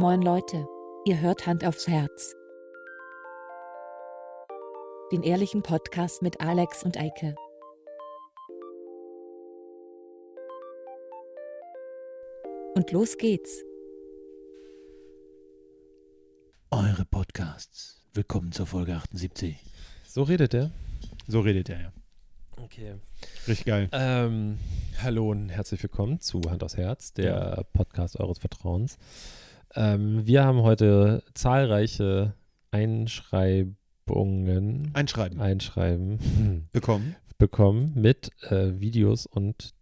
Moin Leute, ihr hört Hand aufs Herz. Den ehrlichen Podcast mit Alex und Eike. Und los geht's. Eure Podcasts. Willkommen zur Folge 78. So redet er? So redet er, ja. Okay. Richtig geil. Ähm, hallo und herzlich willkommen zu Hand aus Herz, der Podcast eures Vertrauens. Ähm, wir haben heute zahlreiche Einschreibungen, Einschreiben. Einschreiben Bekommen. bekommen mit äh, Videos und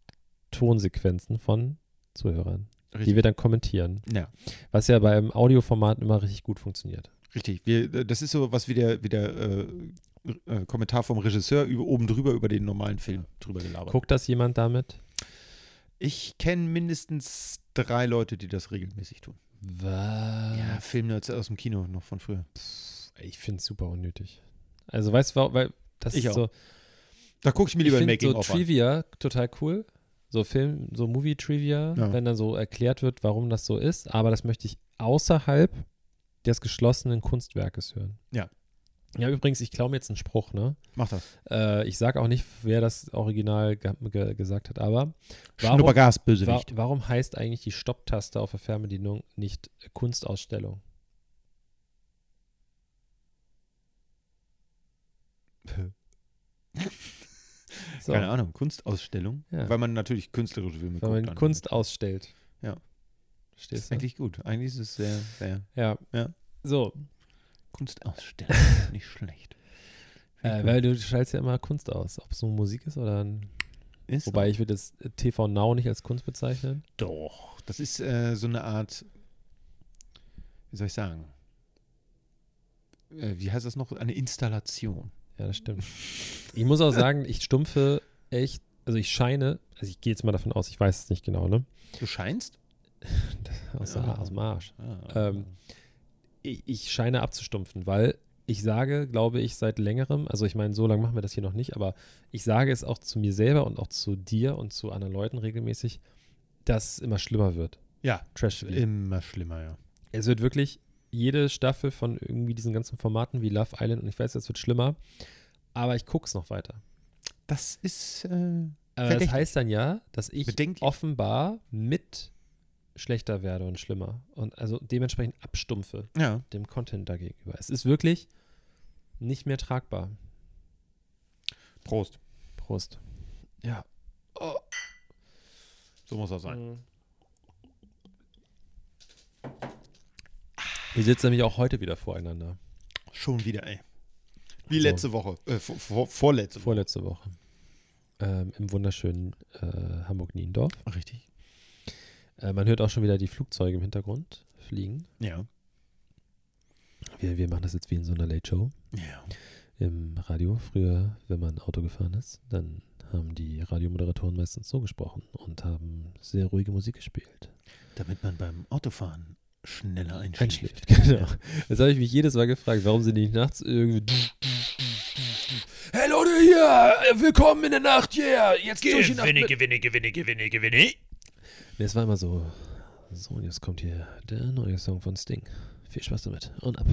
Tonsequenzen von Zuhörern, die wir dann kommentieren. Ja, Was ja beim Audioformat immer richtig gut funktioniert. richtig. Wir, äh, das ist so was wie der, wie der äh, äh, Kommentar vom Regisseur über, oben drüber über den normalen Film drüber gelabert. Guckt das jemand damit? Ich kenne mindestens drei Leute, die das regelmäßig tun. Was? Ja, Filmnerds aus dem Kino noch von früher. Ich finde es super unnötig. Also weißt du, weil das Ich ist auch. so. Da gucke ich mir Ich lieber ein finde Making so of an. Trivia total cool. So Film, so Movie-Trivia, Ja. wenn dann so erklärt wird, warum das so ist. Aber das möchte ich außerhalb des geschlossenen Kunstwerkes hören. Ja. Ja, übrigens, ich klaue mir jetzt einen Spruch, ne? Mach das. Äh, ich sage auch nicht, wer das Original ge ge gesagt hat, aber warum, Schnuppergas, wa Bösewicht. warum heißt eigentlich die Stopptaste auf der Fernbedienung nicht Kunstausstellung? So, Keine Ahnung, Kunstausstellung. Ja. Weil man natürlich künstlerische Filme Wenn man dann. Kunst ausstellt. Ja. Das Stehst ist du? eigentlich gut. Eigentlich ist es sehr, sehr Ja. Ja. So, Kunstausstellung. Nicht schlecht. äh, weil du schaltest ja immer Kunst aus, ob es nur Musik ist oder ein. Ist Wobei ich würde das TV Now nicht als Kunst bezeichnen. Doch. Das ist äh, so eine Art, wie soll ich sagen? Äh, wie heißt das noch? Eine Installation. Ja, das stimmt. ich muss auch sagen, ich stumpfe echt, also ich scheine, also ich gehe jetzt mal davon aus, ich weiß es nicht genau, ne? Du scheinst? Aus, Ja. aus dem Arsch. Ah. Ähm, Ich, ich scheine abzustumpfen, weil ich sage, glaube ich, seit längerem, also ich meine, so lange machen wir das hier noch nicht, aber ich sage es auch zu mir selber und auch zu dir und zu anderen Leuten regelmäßig, dass es immer schlimmer wird. ja, Trash TV. immer schlimmer, ja. Es wird wirklich jede Staffel von irgendwie diesen ganzen Formaten wie Love Island und ich weiß, es wird schlimmer, aber ich gucke es noch weiter. Das ist, äh, Aber das heißt dann ja, dass ich offenbar mit schlechter werde und schlimmer und also dementsprechend abstumpfe ja. dem Content dagegenüber. Es ist wirklich nicht mehr tragbar. Prost. Prost. Ja. So muss das sein. Mhm. Wir sitzen nämlich auch heute wieder voreinander. Schon wieder, ey. Wie So. letzte Woche. Äh, vor, vor, vorletzte Woche. Vorletzte Woche. Ähm, Im wunderschönen äh, Hamburg-Niendorf. Richtig. Äh, man hört auch schon wieder die Flugzeuge im Hintergrund fliegen. Ja. Wir, wir machen das jetzt wie in so einer Late Show Ja. im Radio. Früher, wenn man Auto gefahren ist, dann haben die Radiomoderatoren meistens so gesprochen und haben sehr ruhige Musik gespielt. Damit man beim Autofahren schneller einschläft. Einschläft, genau. Das habe ich mich jedes Mal gefragt, warum sie nicht nachts irgendwie. Hey Leute, hier, willkommen in der Nacht, yeah, jetzt durch die Nacht. Gewinne, gewinne, gewinne, gewinne, gewinne. Es war immer so. So, und jetzt kommt hier der neue Song von Sting. Viel Spaß damit. Und ab.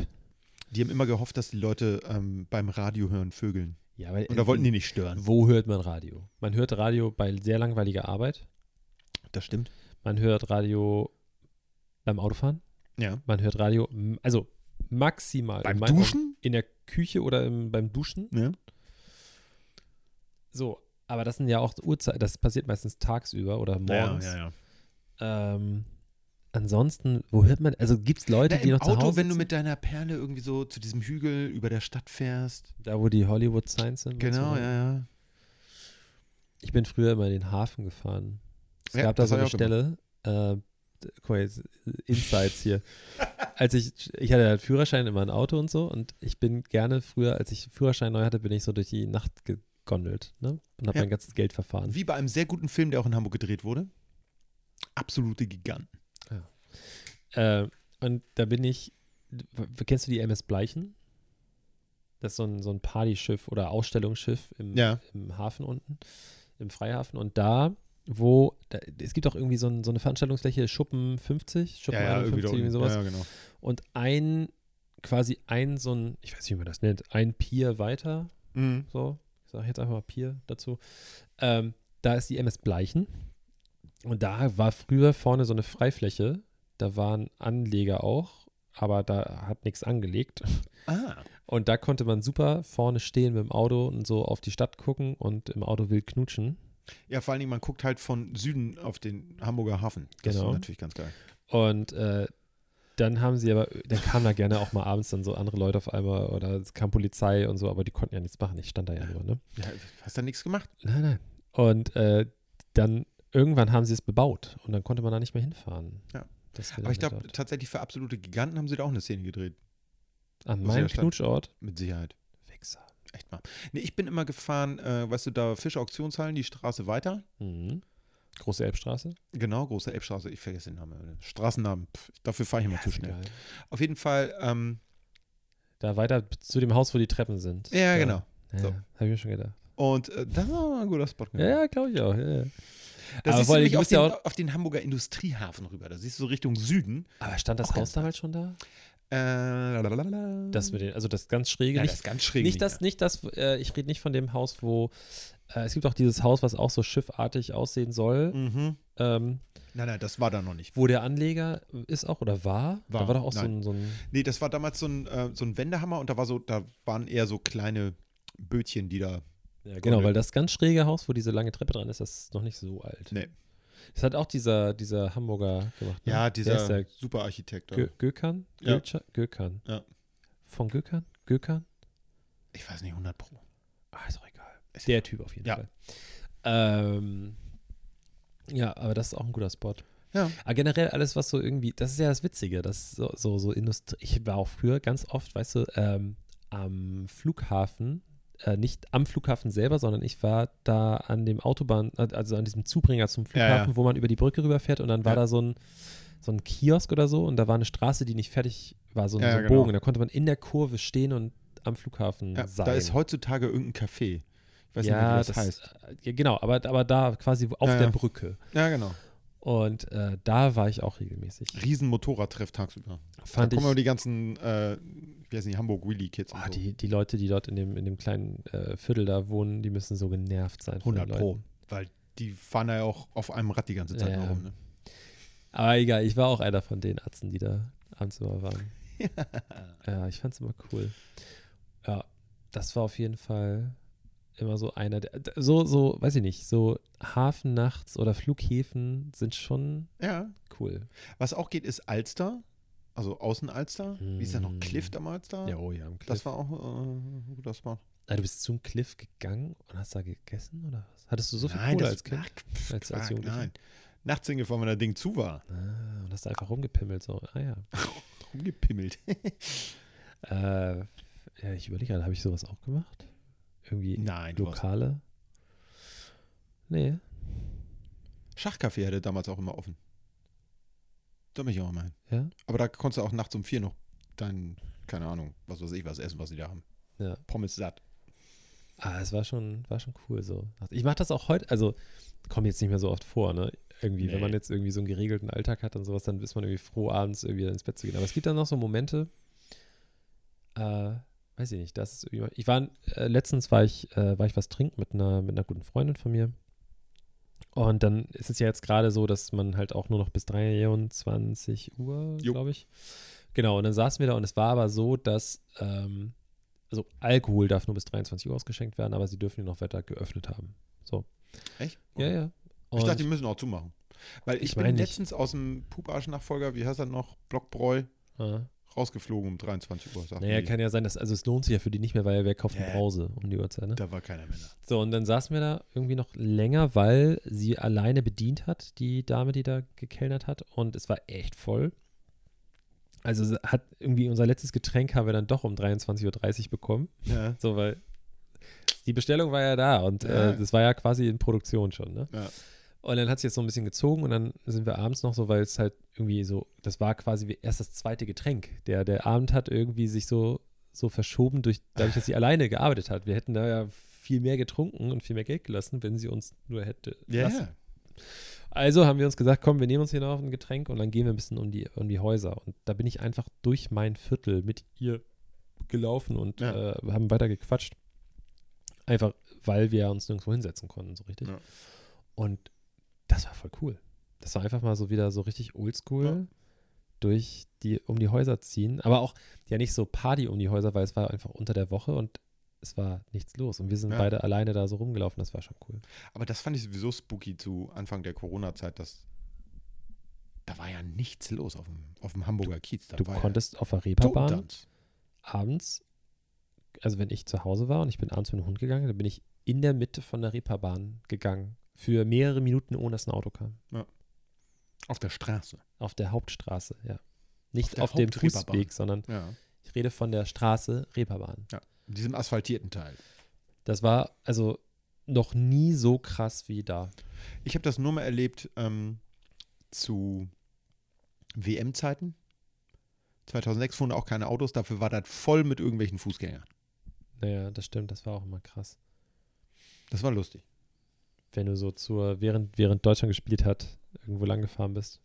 Die haben immer gehofft, dass die Leute ähm, beim Radio hören vögeln. Ja, weil, Und da wollten die nicht stören. Wo hört man Radio? Man hört Radio bei sehr langweiliger Arbeit. Das stimmt. Man hört Radio beim Autofahren. Ja. Man hört Radio, also maximal Beim in Duschen? In der Küche oder im, beim Duschen. Ja. So, aber das sind ja auch Uhrzeit, das passiert meistens tagsüber oder morgens. Ja, ja, ja. Ähm, ansonsten, wo hört man, also gibt es Leute, Na, die Im noch zu Auto, Hause wenn du mit deiner Perle irgendwie so zu diesem Hügel über der Stadt fährst. da wo die Hollywood Signs sind. Genau, so. ja, ja. Ich bin früher immer in den Hafen gefahren. Es Ja, gab da so eine Stelle, äh, guck mal jetzt, Insights hier. als ich, ich hatte halt Führerschein immer ein Auto und so und ich bin gerne früher, als ich Führerschein neu hatte, bin ich so durch die Nacht gegondelt, ne? Und habe Ja. mein ganzes Geld verfahren. Wie bei einem sehr guten Film, der auch in Hamburg gedreht wurde. Absolute Giganten. Äh, und da bin ich, kennst du die MS Bleichen? Das ist so ein, so ein Partyschiff oder Ausstellungsschiff im, Ja. im Hafen unten, im Freihafen. Und da wo, da, es gibt auch irgendwie so, ein, so eine Veranstaltungsfläche, Schuppen 50, Schuppen 51, irgendwie, sowas. Ja, ja, genau. Und ein, quasi ein so ein, ich weiß nicht, wie man das nennt, ein Pier weiter, Mhm. so, ich sage jetzt einfach mal Pier dazu, ähm, da ist die MS Bleichen. Und da war früher vorne so eine Freifläche, da waren Anleger auch, aber da hat nichts angelegt. Ah. Und da konnte man super vorne stehen mit dem Auto und so auf die Stadt gucken und im Auto wild knutschen. Ja, vor allen Dingen, man guckt halt von Süden auf den Hamburger Hafen. Das Genau. ist natürlich ganz geil. Und äh, dann haben sie aber, dann kamen da gerne auch mal abends dann so andere Leute auf einmal oder es kam Polizei und so, aber die konnten ja nichts machen. Ich stand da ja nur, ne? Ja, hast da nichts gemacht? Nein, nein. Und äh, dann irgendwann haben sie es bebaut und dann konnte man da nicht mehr hinfahren. Ja. Das Aber ich glaube, tatsächlich für absolute Giganten haben sie da auch eine Szene gedreht. an meinem. Knutschort. Mit Sicherheit. Wichser. Echt mal. Nee, ich bin immer gefahren, äh, weißt du, da Fischauktionshallen, die Straße weiter. Mhm. Große Elbstraße. Genau, große Elbstraße, ich vergesse den Namen. Straßennamen, pff, dafür fahre ich immer zu ist schnell. egal. Auf jeden Fall, ähm, Da weiter zu dem Haus, wo die Treppen sind. ja, Da- genau. Ja, So. Habe ich mir schon gedacht. Und äh, das war ein guter Spot. Ja, ja, glaube ich auch. Ja, ja. Da Aber siehst du auf den, ja auch- auf den Hamburger Industriehafen rüber. Da siehst du so Richtung Süden. Aber stand das Auch Haus damals schon da? Äh. Das mit den, also das ganz schräge. ja, nicht das ganz schräg. nicht das, nicht das, äh, ich rede nicht von dem Haus, wo äh, es gibt auch dieses Haus, was auch so schiffartig aussehen soll, Mhm. ähm, Nein, nein, das war da noch nicht. wo der Anleger ist auch oder war. Da War, war doch auch so ein, so ein Nee, das war damals so ein, äh, so ein Wendehammer und da war so, da waren eher so kleine Bötchen, die da. ja, genau, weil das ganz schräge Haus, wo diese lange Treppe dran ist, das ist noch nicht so alt. Nee. Das hat auch dieser, dieser Hamburger gemacht. Ne? Ja, dieser der? Superarchitekt. da. Gö Gökhan? Ja. Gökhan. Ja. Von Gökhan? Gökhan? Ich weiß nicht, 100 Pro. Ah, ist auch egal. Der Typ auf jeden Ja. Fall. Ähm, ja, aber das ist auch ein guter Spot. Ja. Aber generell alles, was so irgendwie, das ist ja das Witzige, das so, so, so Industrie. Ich war auch früher ganz oft, weißt du, ähm, am Flughafen, äh, nicht am Flughafen selber, sondern ich war da an dem Autobahn, äh, also an diesem Zubringer zum Ja, Flughafen, ja. wo man über die Brücke rüberfährt und dann war Ja. da so ein, so ein Kiosk oder so und da war eine Straße, die nicht fertig war, so, ein- Ja, so ein genau. Bogen. Da konnte man in der Kurve stehen und am Flughafen Ja, sein. da ist heutzutage irgendein Café. Ich weiß ja, nicht wie das, das heißt. äh, Ja, genau, aber, aber da quasi auf Ja, der ja. Brücke. Ja, genau. Und äh, da war ich auch regelmäßig. Riesen Motorradtreff tagsüber. Fand da ich, kommen aber die ganzen, äh, wie heißen die, Hamburg Wheelie Kids. oh, so. die, die Leute, die dort in dem, in dem kleinen äh, Viertel da wohnen, die müssen so genervt sein. von den 100 Pro. Weil die fahren da ja auch auf einem Rad die ganze Zeit Ja, ja. rum. Ne? Aber egal, ich war auch einer von den Atzen, die da abends immer waren. ja, ich fand's immer cool. Ja, das war auf jeden Fall immer so einer der, so, so, weiß ich nicht, so Hafen nachts oder Flughäfen sind schon Ja. cool. Was auch geht, ist Alster. Also Außen-Alster. Wie ist da noch? Mm. Cliff damals da? Ja, oh ja, am Cliff. Das war auch äh, guter Spot. Ah, du bist zum Cliff gegangen und hast da gegessen oder was? Hattest du so viel Nein, Kohle das, als Kind? Ach, Als- als Jugendlicher? nein. Nachts hingefahren, wenn das Ding zu war. Ah, und hast da einfach rumgepimmelt so. Ah ja. Rumgepimmelt. Äh, ja, ich überlege gerade, habe ich sowas auch gemacht? Irgendwie Nein, Lokale? Nee. Schachcafé hatte damals auch immer offen. Da bin ich auch immer hin. Ja? Aber da konntest du auch nachts um vier noch dein, keine Ahnung, was weiß ich, was essen, was sie da haben. Ja. Pommes satt. Ah, es war schon, war schon cool so. Ich mache das auch heute, also kommt jetzt nicht mehr so oft vor, ne? Irgendwie, wenn Nee. man jetzt irgendwie so einen geregelten Alltag hat und sowas, dann ist man irgendwie froh, abends irgendwie ins Bett zu gehen. Aber es gibt dann noch so Momente, äh, weiß ich nicht, das ist ich war, äh, letztens war ich, äh, war ich was trinken mit einer, mit einer guten Freundin von mir. Und dann ist es ja jetzt gerade so, dass man halt auch nur noch bis 23 Uhr, glaube ich. Genau, und dann saßen wir da und es war aber so, dass, ähm, also Alkohol darf nur bis 23 Uhr ausgeschenkt werden, aber sie dürfen ihn noch weiter geöffnet haben. So. Echt? Ja, ja. Ich Und- dachte, die müssen auch zumachen. Weil ich, Ich bin meine nicht. letztens aus dem Puparsch-Nachfolger, wie heißt das noch, Blockbräu, Ah. Rausgeflogen um 23 Uhr. Naja, die. kann ja sein, dass, also es lohnt sich ja für die nicht mehr, weil wer kauft eine Ja. Brause um die Uhrzeit, ne? Da war keiner mehr da. So, und dann saßen wir da irgendwie noch länger, weil sie alleine bedient hat, die Dame, die da gekellnert hat. Und es war echt voll. Also hat irgendwie unser letztes Getränk haben wir dann doch um 23.30 Uhr bekommen. Ja. So, weil die Bestellung war ja da und Ja. äh, das war ja quasi in Produktion schon, ne? Ja. Und dann hat es jetzt so ein bisschen gezogen und dann sind wir abends noch so, weil es halt irgendwie so, das war quasi wie erst das zweite Getränk. Der, der Abend hat irgendwie sich so, so verschoben durch, dadurch, dass sie alleine gearbeitet hat. Wir hätten da ja viel mehr getrunken und viel mehr Geld gelassen, wenn sie uns nur hätte Ja, ja. Also haben wir uns gesagt, komm, wir nehmen uns hier noch ein Getränk und dann gehen wir ein bisschen um die, um die Häuser. Und da bin ich einfach durch mein Viertel mit ihr gelaufen und Ja. äh, haben weiter gequatscht. Einfach, weil wir uns nirgendwo hinsetzen konnten, so richtig. Ja. Und das war voll cool. Das war einfach mal so wieder so richtig oldschool Ja. durch die, um die Häuser ziehen. Aber auch ja nicht so Party um die Häuser, weil es war einfach unter der Woche und es war nichts los. Und wir sind Ja. beide alleine da so rumgelaufen. Das war schon cool. Aber das fand ich sowieso spooky zu Anfang der Corona-Zeit, dass da war ja nichts los auf dem, auf dem Hamburger Kiez. Da Du konntest auf der ja Reeperbahn abends, also wenn ich zu Hause war und ich bin abends mit dem Hund gegangen, dann bin ich in der Mitte von der Reeperbahn gegangen. Für mehrere Minuten, ohne dass ein Auto kam. Auf der Straße. Auf der Hauptstraße, ja. Nicht der auf, dem. Fußweg, sondern Ja. ich rede von der Straße Reeperbahn. In diesem asphaltierten Teil. Das war also noch nie so krass wie da. Ich habe das nur mal erlebt ähm, zu WM-Zeiten. 2006 fuhren auch keine Autos, dafür war das voll mit irgendwelchen Fußgängern. Naja, das stimmt, das war auch immer krass. Das war lustig. Wenn du so zur, während, während Deutschland gespielt hat, irgendwo lang gefahren bist.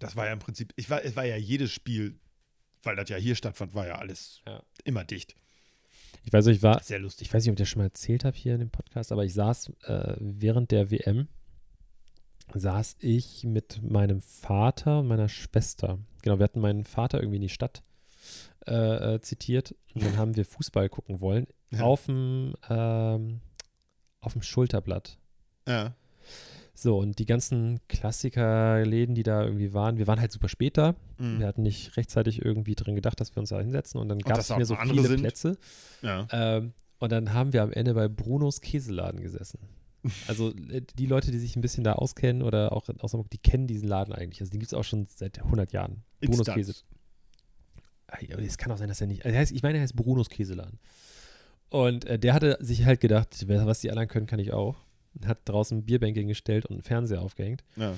Das war ja im Prinzip, ich war, es war ja jedes Spiel, weil das ja hier stattfand, war ja alles Ja. immer dicht. Ich weiß nicht, ich war, Sehr lustig. ich weiß nicht, ob ich das schon mal erzählt habe hier in dem Podcast, aber ich saß äh, während der WM, saß ich mit meinem Vater und meiner Schwester. Genau, wir hatten meinen Vater irgendwie in die Stadt äh, äh, zitiert und dann haben wir Fußball gucken wollen Ja. auf dem ähm, auf dem Schulterblatt. Ja. So, und die ganzen Klassikerläden, die da irgendwie waren, wir waren halt super spät da. Mhm. Wir hatten nicht rechtzeitig irgendwie drin gedacht, dass wir uns da hinsetzen und dann gab es mir so viele sind. Plätze. ja. Ähm, und dann haben wir am Ende bei Brunos Käseladen gesessen. Also äh, die Leute, die sich ein bisschen da auskennen oder auch aus Hamburg, die kennen diesen Laden eigentlich. Also den gibt es auch schon seit 100 Jahren. Brunos. Käse. Ah, Es kann auch sein, dass er nicht. Also ich meine, er heißt Brunos Käseladen. Und äh, der hatte sich halt gedacht, was die anderen können, kann ich auch. Hat draußen ein Bierbänke gestellt und einen Fernseher aufgehängt. ja.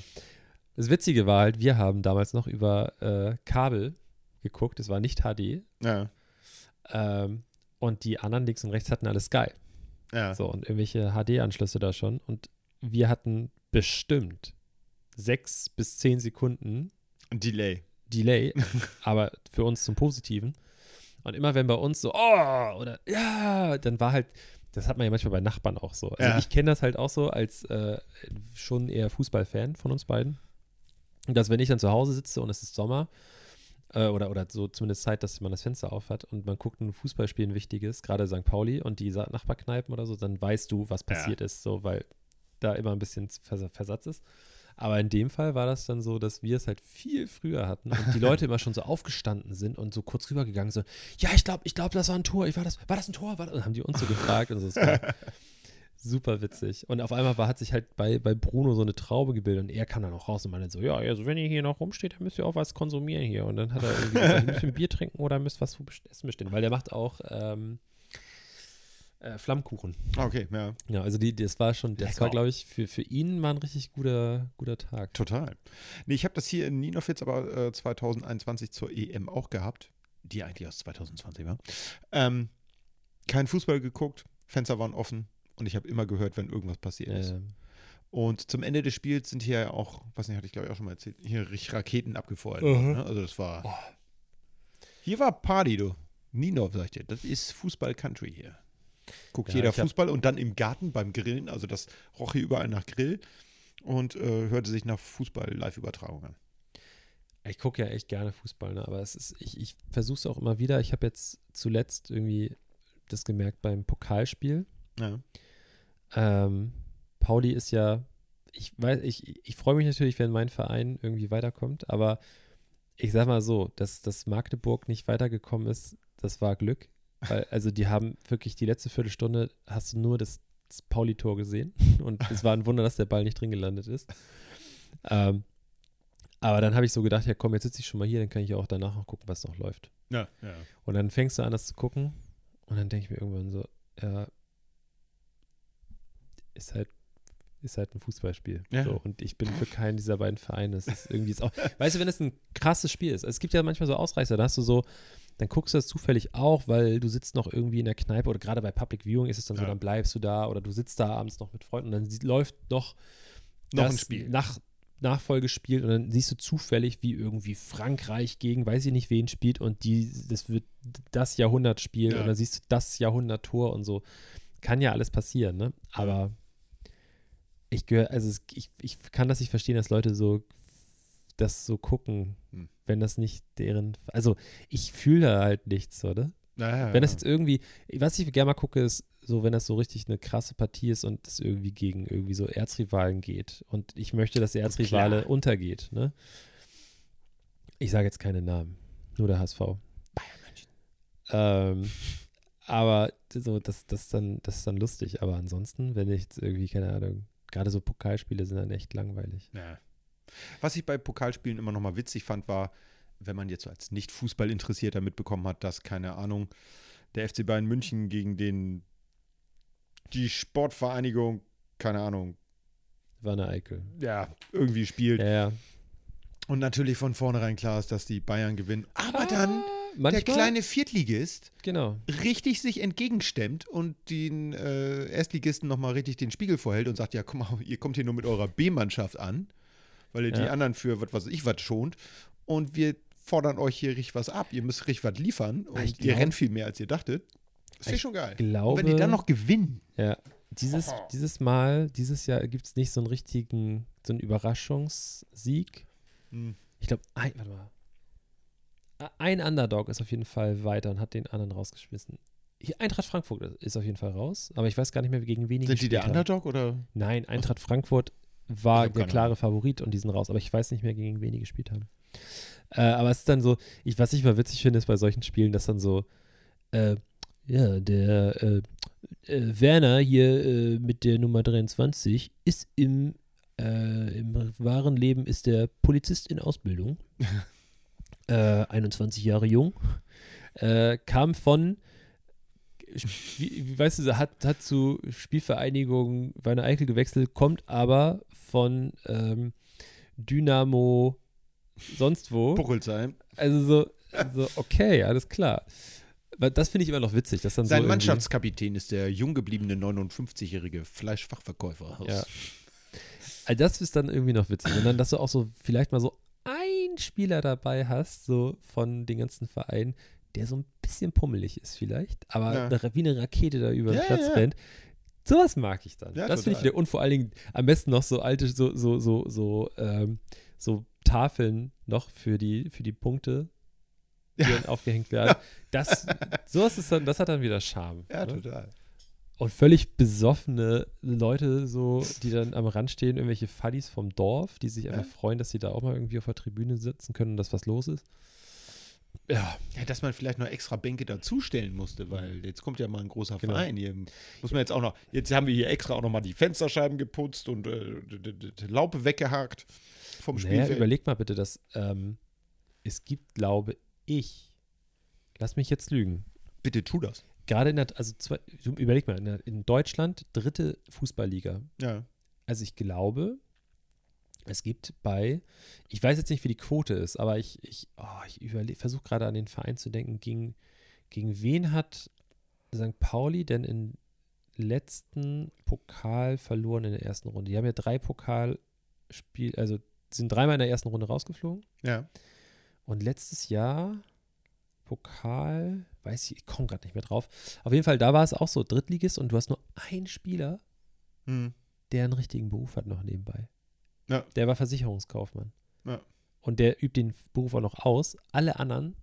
Das Witzige war halt, wir haben damals noch über äh, Kabel geguckt. Es war nicht HD. Ja. Ähm, und die anderen links und rechts hatten alle Sky. Ja. So, und irgendwelche HD-Anschlüsse da schon. Und wir hatten bestimmt sechs bis zehn Sekunden Delay. Delay, aber für uns zum Positiven. Und immer wenn bei uns so, oh, oder ja, dann war halt, das hat man ja manchmal bei Nachbarn auch so. Also Ja. ich kenne das halt auch so als äh, schon eher Fußballfan von uns beiden. Dass wenn ich dann zu Hause sitze und es ist Sommer, äh, oder, oder so zumindest Zeit, dass man das Fenster auf hat und man guckt ein Fußballspiel, ein wichtiges, gerade St. Pauli und die Nachbarkneipen oder so, dann weißt du, was Ja. passiert ist, so, weil da immer ein bisschen Vers Versatz ist. Aber in dem Fall war das dann so, dass wir es halt viel früher hatten und die Leute immer schon so aufgestanden sind und so kurz rübergegangen so, ja, ich glaube, ich glaube, das war ein Tor. Ich war das, war das ein Tor? War das? Und haben die uns so gefragt und so. Super witzig. Und auf einmal war, hat sich halt bei, bei Bruno so eine Traube gebildet und er kam dann auch raus und meinte so, ja, also wenn ihr hier noch rumsteht, dann müsst ihr auch was konsumieren hier. Und dann hat er irgendwie gesagt, ihr müsst ein Bier trinken oder müsst was essen bestellen, weil der macht auch ähm, äh, Flammkuchen. Okay, ja. Ja, also die, das war schon, das Lecker. war, glaube ich, für, für ihn mal ein richtig guter, guter Tag. Total. Nee, ich habe das hier in Nienhof jetzt aber äh, 2021 zur EM auch gehabt, die eigentlich aus 2020 war. Ähm, kein Fußball geguckt, Fenster waren offen und ich habe immer gehört, wenn irgendwas passiert ist. Ähm, Und zum Ende des Spiels sind hier ja auch, was nicht, hatte ich glaube ich auch schon mal erzählt, hier richtig Raketen abgefeuert. Mhm. worden, Ne? Also das war. Oh. Hier war Party, du. Nienhof, sag ich dir. Das ist Fußball-Country hier. Guckt Ja, jeder Fußball und dann im Garten beim Grillen, also das roch hier überall nach Grill und äh, hörte sich nach Fußball-Live-Übertragung an. Ich gucke ja echt gerne Fußball, ne? aber es ist, ich, ich versuche es auch immer wieder. Ich habe jetzt zuletzt irgendwie das gemerkt beim Pokalspiel. Ja. Ähm, Pauli ist ja, ich weiß, ich, ich freue mich natürlich, wenn mein Verein irgendwie weiterkommt, aber ich sag mal so, dass, dass Magdeburg nicht weitergekommen ist, das war Glück. Weil, also die haben wirklich die letzte Viertelstunde, hast du nur das, das Pauli-Tor gesehen und es war ein Wunder, dass der Ball nicht drin gelandet ist. Ähm, aber dann habe ich so gedacht, ja komm, jetzt sitze ich schon mal hier, dann kann ich auch danach noch gucken, was noch läuft. Ja, ja. Und dann fängst du an, das zu gucken. Und dann denke ich mir irgendwann so, ja, ist halt, ist halt ein Fußballspiel. Ja. So, und ich bin für keinen dieser beiden Vereine. Es ist irgendwie ist auch, weißt du, wenn es ein krasses Spiel ist, es gibt ja manchmal so Ausreißer, da hast du so, dann guckst du das zufällig auch, weil du sitzt noch irgendwie in der Kneipe oder gerade bei Public Viewing ist es dann so, Ja. dann bleibst du da oder du sitzt da abends noch mit Freunden und dann läuft noch Noch ein Spiel. Nach, Nachfolge spielt und dann siehst du zufällig, wie irgendwie Frankreich gegen weiß ich nicht wen spielt und die, das wird das Jahrhundert spielen Ja. und dann siehst du das Jahrhundert-Tor und so. Kann ja alles passieren, ne? Aber ich gehöre, also es, ich, ich kann das nicht verstehen, dass Leute so das so gucken, Hm. wenn das nicht deren, also ich fühle da halt nichts, oder? Naja, Wenn das jetzt irgendwie, was ich gerne mal gucke, ist so, wenn das so richtig eine krasse Partie ist und es irgendwie gegen irgendwie so Erzrivalen geht und ich möchte, dass der Erzrivale klar. untergeht, ne? Ich sage jetzt keine Namen, nur der HSV. Bayern München. Ähm, aber so, das, das, dann, das ist dann lustig. Aber ansonsten, wenn ich jetzt irgendwie, keine Ahnung, gerade so Pokalspiele sind dann echt langweilig. Ja. Was ich bei Pokalspielen immer noch mal witzig fand, war, wenn man jetzt so als Nicht-Fußball-Interessierter mitbekommen hat, dass, keine Ahnung, der FC Bayern München gegen den die Sportvereinigung, keine Ahnung, War eine Eikel. ja, irgendwie spielt. Ja, ja. Und natürlich von vornherein klar ist, dass die Bayern gewinnen. Aber dann Ah, manchmal, der kleine Viertligist Genau. richtig sich entgegenstemmt und den äh, Erstligisten nochmal richtig den Spiegel vorhält und sagt, ja, guck mal, ihr kommt hier nur mit eurer B-Mannschaft an, weil ihr die Ja. anderen für was weiß ich was schont und wir fordern euch hier richtig was ab. Ihr müsst richtig was liefern und Ich ihr glaub- rennt viel mehr, als ihr dachtet. Das ist Ich schon geil. glaube- und wenn die dann noch gewinnen. Ja, dieses, dieses Mal, dieses Jahr gibt es nicht so einen richtigen, so einen Überraschungssieg. Hm. Ich glaube, ein, warte mal. Ein Underdog ist auf jeden Fall weiter und hat den anderen rausgeschmissen. Hier, Eintracht Frankfurt ist auf jeden Fall raus, aber ich weiß gar nicht mehr, gegen wen die Sind die der. Underdog oder? Nein, Eintracht Frankfurt war der klare Favorit und die sind raus, aber ich weiß nicht mehr, gegen wen die gespielt haben. Äh, aber es ist dann so, ich, was ich mal witzig finde, ist bei solchen Spielen, dass dann so, äh, ja, der äh, äh, Werner hier äh, mit der Nummer 23 ist im, äh, im wahren Leben ist der Polizist in Ausbildung. äh, 21 Jahre jung. Kam von wie, wie weißt du, hat, hat zu Spielvereinigung Werner Eichel gewechselt, kommt aber von ähm, Dynamo sonst wo. Buchelsheim. Also so, so, okay, alles klar. Aber das finde ich immer noch witzig, dass dann so Sein irgendwie- Mannschaftskapitän ist der jung gebliebene 59-jährige Fleischfachverkäufer. Ja. Also das ist dann irgendwie noch witzig. Und dann, dass du auch so vielleicht mal so einen Spieler dabei hast, so von den ganzen Vereinen, der so ein bisschen pummelig ist vielleicht, aber Ja. eine, wie eine Rakete da über den Ja, Platz ja. rennt. Sowas mag ich dann. Ja, das finde ich wieder. Und vor allen Dingen am besten noch so alte, so, so, so, so, ähm, so Tafeln noch für die, für die Punkte, die Ja. dann aufgehängt werden. Das, sowas ist dann, das hat dann wieder Charme. Ja, ne? total. Und völlig besoffene Leute, so, die dann am Rand stehen, irgendwelche Fuddies vom Dorf, die sich einfach Ja. freuen, dass sie da auch mal irgendwie auf der Tribüne sitzen können und dass was los ist. Ja, Ja, dass man vielleicht noch extra Bänke dazustellen musste, weil jetzt kommt ja mal ein großer Genau. Verein. Hier muss man jetzt auch noch, jetzt haben wir hier extra auch noch mal die Fensterscheiben geputzt und äh, Laupe weggehakt vom naja, Spielfeld. überleg mal bitte, dass ähm, es gibt, glaube ich, lass mich jetzt lügen, Bitte tu das. gerade in der, also zwei, überleg mal, in, der, in Deutschland dritte Fußballliga. Ja. Also ich glaube, es gibt bei, ich weiß jetzt nicht, wie die Quote ist, aber ich, ich, oh, ich versuche gerade an den Verein zu denken, gegen, gegen wen hat St. Pauli denn im letzten Pokal verloren in der ersten Runde? Die haben ja drei Pokalspiel, also sind dreimal in der ersten Runde rausgeflogen. Ja. Und letztes Jahr Pokal, weiß ich, ich komme gerade nicht mehr drauf. Auf jeden Fall, da war es auch so, Drittligist und du hast nur einen Spieler, Hm. der einen richtigen Beruf hat noch nebenbei. Ja. Der war Versicherungskaufmann. Ja. Und der übt den Beruf auch noch aus. Alle anderen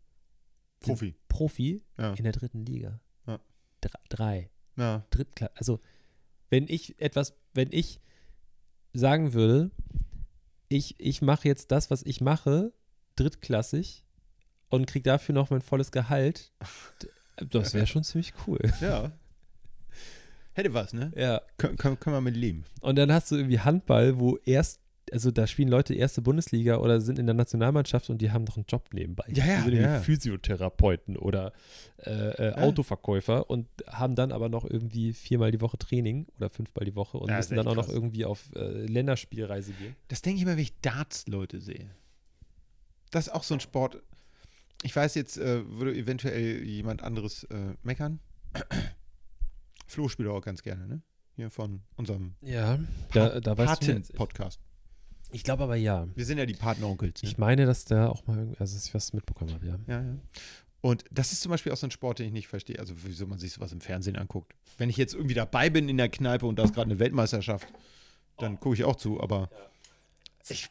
Profi. Profi Ja. in der dritten Liga. Ja. Dre- Drei. Ja. Drittklasse. Also, wenn ich etwas, wenn ich sagen würde, ich, ich mache jetzt das, was ich mache, drittklassig und kriege dafür noch mein volles Gehalt, das wäre schon ziemlich cool. ja. Hätte was, ne? Ja. Kön können, können wir mit leben. Und dann hast du irgendwie Handball, wo erst, also da spielen Leute erste Bundesliga oder sind in der Nationalmannschaft und die haben noch einen Job nebenbei. Ja, ja, Die sind ja. Physiotherapeuten oder äh, äh, Ja. Autoverkäufer und haben dann aber noch irgendwie viermal die Woche Training oder fünfmal die Woche und Ja, müssen dann auch noch krass. irgendwie auf äh, Länderspielreise gehen. Das denke ich immer, wenn ich Darts-Leute sehe. Das ist auch so ein Sport. Ich weiß, jetzt äh, würde eventuell jemand anderes äh, meckern. Flo spielt auch ganz gerne, ne? Hier von unserem Ja, da, da jetzt- Paten-Podcast. Ich glaube aber ja. Wir sind ja die Partneronkels. Ne? Ich meine, dass da auch mal, irgendwie- also dass ich was mitbekommen habe, ja. Ja, ja. Und das ist zum Beispiel auch so ein Sport, den ich nicht verstehe. Also, wieso man sich sowas im Fernsehen anguckt. Wenn ich jetzt irgendwie dabei bin in der Kneipe und da ist gerade eine Weltmeisterschaft, dann gucke ich auch zu, aber. Ich.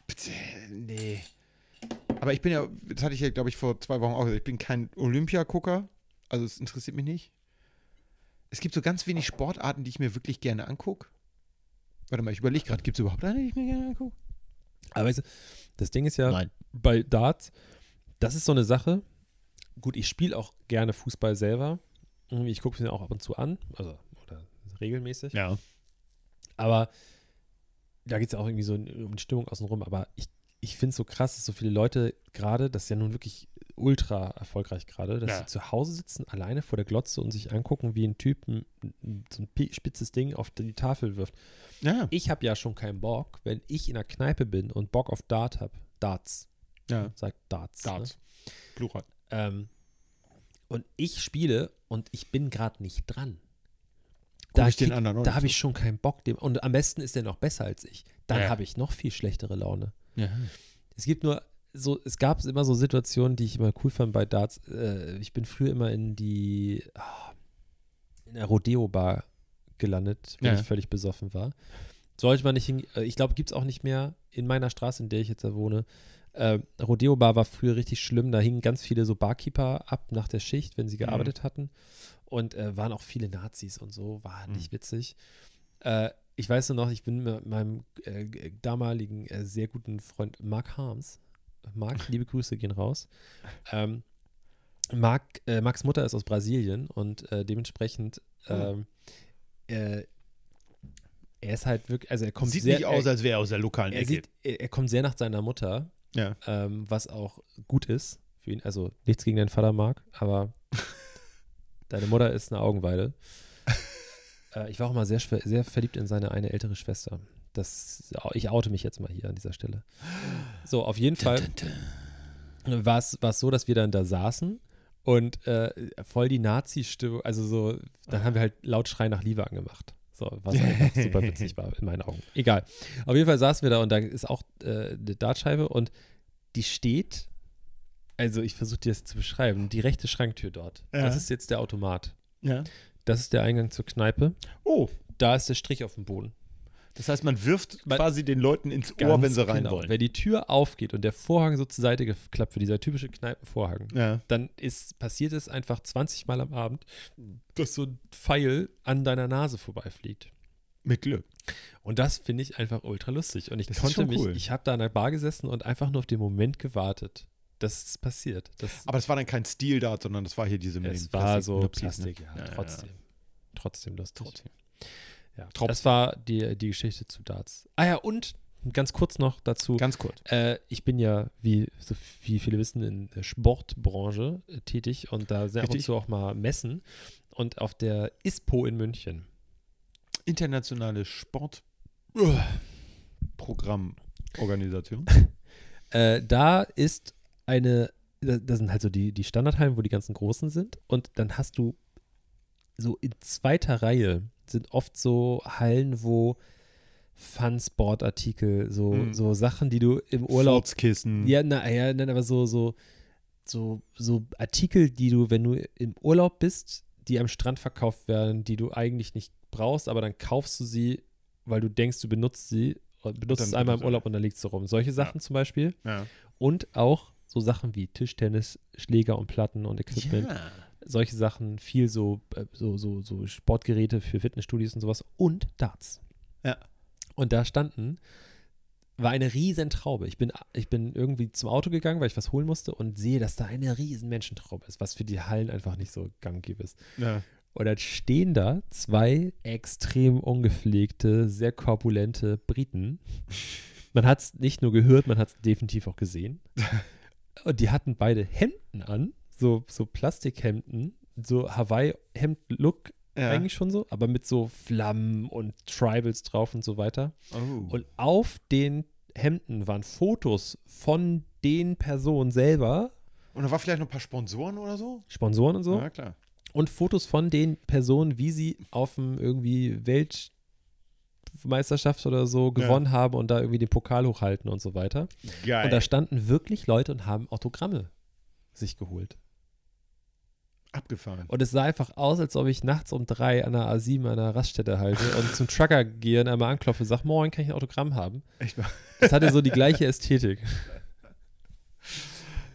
Nee. Aber ich bin ja, das hatte ich ja, glaube ich, vor zwei Wochen auch gesagt, ich bin kein Olympiagucker. Also, es interessiert mich nicht. Es gibt so ganz wenig Sportarten, die ich mir wirklich gerne angucke. Warte mal, ich überlege gerade, gibt es überhaupt eine, die ich mir gerne angucke? Aber weißt du, das Ding ist ja, Nein. bei Darts, das ist so eine Sache. Gut, ich spiele auch gerne Fußball selber. Ich gucke es mir auch ab und zu an, also oder regelmäßig. Ja. Aber da geht es ja auch irgendwie so um die Stimmung außenrum. Aber ich, ich finde es so krass, dass so viele Leute gerade, das ist ja nun wirklich ultra erfolgreich gerade, dass Ja. sie zu Hause sitzen, alleine vor der Glotze und sich angucken, wie ein Typ ein, so ein pi- spitzes Ding auf die Tafel wirft. Ja. Ich habe ja schon keinen Bock, wenn ich in der Kneipe bin und Bock auf Dart habe. Darts. Ja. Sagt Darts. Darts. Plural. Ne? Ähm, und ich spiele und ich bin gerade nicht dran. Guck ich den krieg- anderen auch da habe ich schon keinen Bock. Dem, und am besten ist der noch besser als ich. Dann Ja. habe ich noch viel schlechtere Laune. Ja. Es gibt nur so, es gab immer so Situationen, die ich immer cool fand bei Darts. Äh, ich bin früher immer in die ah, in der Rodeo-Bar gelandet, wenn Ja. ich völlig besoffen war. Sollte man nicht hin, äh, ich glaube, gibt es auch nicht mehr in meiner Straße, in der ich jetzt da wohne. Äh, Rodeo-Bar war früher richtig schlimm. Da hingen ganz viele so Barkeeper ab nach der Schicht, wenn sie gearbeitet hatten. Und äh, waren auch viele Nazis und so. War Mhm. nicht witzig. Äh, ich weiß nur noch, ich bin mit meinem äh, damaligen äh, sehr guten Freund Mark Harms. Mark, liebe Grüße gehen raus. Ähm, Mark, äh, Marks Mutter ist aus Brasilien und äh, dementsprechend ähm, äh, er ist halt wirklich, also er kommt Sieht sehr, nicht aus, er, als wäre er aus der lokalen er, Ecke. sieht, er, er kommt sehr nach seiner Mutter, ja. ähm, was auch gut ist für ihn. Also nichts gegen deinen Vater, Mark, aber deine Mutter ist eine Augenweide. Äh, ich war auch mal sehr, sehr verliebt in seine eine ältere Schwester. Das, ich oute mich jetzt mal hier an dieser Stelle. So, auf jeden Fall war es war es so, dass wir dann da saßen und äh, voll die Nazi-Stimmung, also so, dann haben wir halt laut Schrei nach Liebe angemacht. So, was einfach super witzig war in meinen Augen. Egal. Auf jeden Fall saßen wir da und da ist auch äh, eine Dartscheibe und die steht, also ich versuche dir das zu beschreiben, die rechte Schranktür dort. Ja. Das ist jetzt der Automat. ja. Das ist der Eingang zur Kneipe. Oh, Da ist der Strich auf dem Boden. das heißt, man wirft Man- quasi den Leuten ins Ohr, wenn sie rein genau. wollen. Wenn die Tür aufgeht und der Vorhang so zur Seite geklappt wird, dieser typische Kneipenvorhang, Ja. dann ist, passiert es einfach 20 Mal am Abend, dass so ein Pfeil an deiner Nase vorbeifliegt. Mit Glück. Und das finde ich einfach ultra lustig. Und ich Das konnte mich, cool. ich habe da an der Bar gesessen und einfach nur auf den Moment gewartet, dass es passiert. Das, Aber es war dann kein Steel-Dart, sondern das war hier diese es war Plastik- so Plastik, ne? ja, trotzdem. Trotzdem lustig. Trotzdem. Ja, Trop. das war die, die Geschichte zu Darts. Ah ja, und ganz kurz noch dazu. Ganz kurz. Äh, ich bin ja, wie, so wie viele wissen, in der Sportbranche äh, tätig und da sind ab und Richtig. zu auch mal Messen. Und auf der ISPO in München. Internationale Sportprogrammorganisation. Äh, da ist eine, da, da sind halt so die, die Standardhallen, wo die ganzen Großen sind. Und dann hast du so in zweiter Reihe sind oft so Hallen, wo Fun-Sport-Artikel, so, Hm. so Sachen, die du im Urlaub Furzkissen. Ja, na, ja, nein, aber so, so, so, so Artikel, die du, wenn du im Urlaub bist, die am Strand verkauft werden, die du eigentlich nicht brauchst, aber dann kaufst du sie, weil du denkst, du benutzt sie, und benutzt Dann es einmal im Urlaub und dann liegt sie rum. Solche Sachen zum Beispiel. Ja. Und auch so Sachen wie Tischtennis, Schläger und Platten und Equipment. ja. Solche Sachen, viel so, äh, so, so, so Sportgeräte für Fitnessstudios und sowas und Darts. Ja. Und da standen, war eine riesen Traube. Ich bin, ich bin irgendwie zum Auto gegangen, weil ich was holen musste und sehe, dass da eine riesen Menschentraube ist, was für die Hallen einfach nicht so gang und gäbe ist. ja. Und dann stehen da zwei extrem ungepflegte, sehr korpulente Briten. Man hat es nicht nur gehört, man hat es definitiv auch gesehen. Und die hatten beide Hemden an, so, so Plastikhemden, so Hawaii-Hemd-Look Ja. eigentlich schon so, aber mit so Flammen und Tribals drauf und so weiter. Oh. Und auf den Hemden waren Fotos von den Personen selber, Und da war vielleicht noch ein paar Sponsoren oder so? Sponsoren und so, Ja, klar. und Fotos von den Personen, wie sie auf dem irgendwie Weltmeisterschaft oder so gewonnen haben und da irgendwie den Pokal hochhalten und so weiter. Geil. Und da standen wirklich Leute und haben Autogramme sich geholt. Abgefahren. Und es sah einfach aus, als ob ich nachts um drei an der A7 an einer Raststätte halte und zum Trucker gehe und einmal anklopfe und sage, moin, kann ich ein Autogramm haben? Echt mal. Das hatte so die gleiche Ästhetik.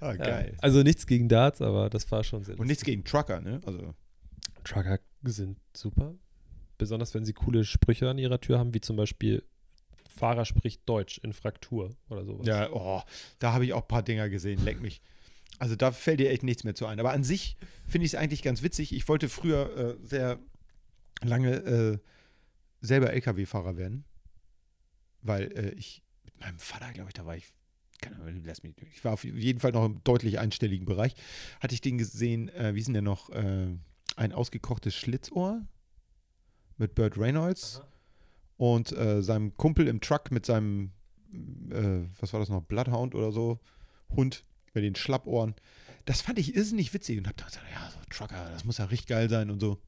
Ah, geil. Ja. Also nichts gegen Darts, aber das war schon sehr Und nichts gegen Trucker, ne? Also, Trucker sind super. Besonders wenn sie coole Sprüche an ihrer Tür haben, wie zum Beispiel Fahrer spricht Deutsch in Fraktur oder sowas. ja, oh, da habe ich auch ein paar Dinger gesehen, leck mich. Also da fällt dir echt nichts mehr zu ein. Aber an sich finde ich es eigentlich ganz witzig. Ich wollte früher äh, sehr lange äh, selber LKW-Fahrer werden, weil äh, ich mit meinem Vater, glaube ich, da war ich, keine Ahnung, lass mich, ich war auf jeden Fall noch im deutlich einstelligen Bereich. Hatte ich den gesehen, äh, wie ist denn der noch, äh, ein ausgekochtes Schlitzohr mit Burt Reynolds und äh, seinem Kumpel im Truck mit seinem, äh, was war das noch, Bloodhound oder so, Hund mit den Schlappohren. Das fand ich irrsinnig witzig und hab gedacht, ja, so Trucker, das muss ja richtig geil sein und so.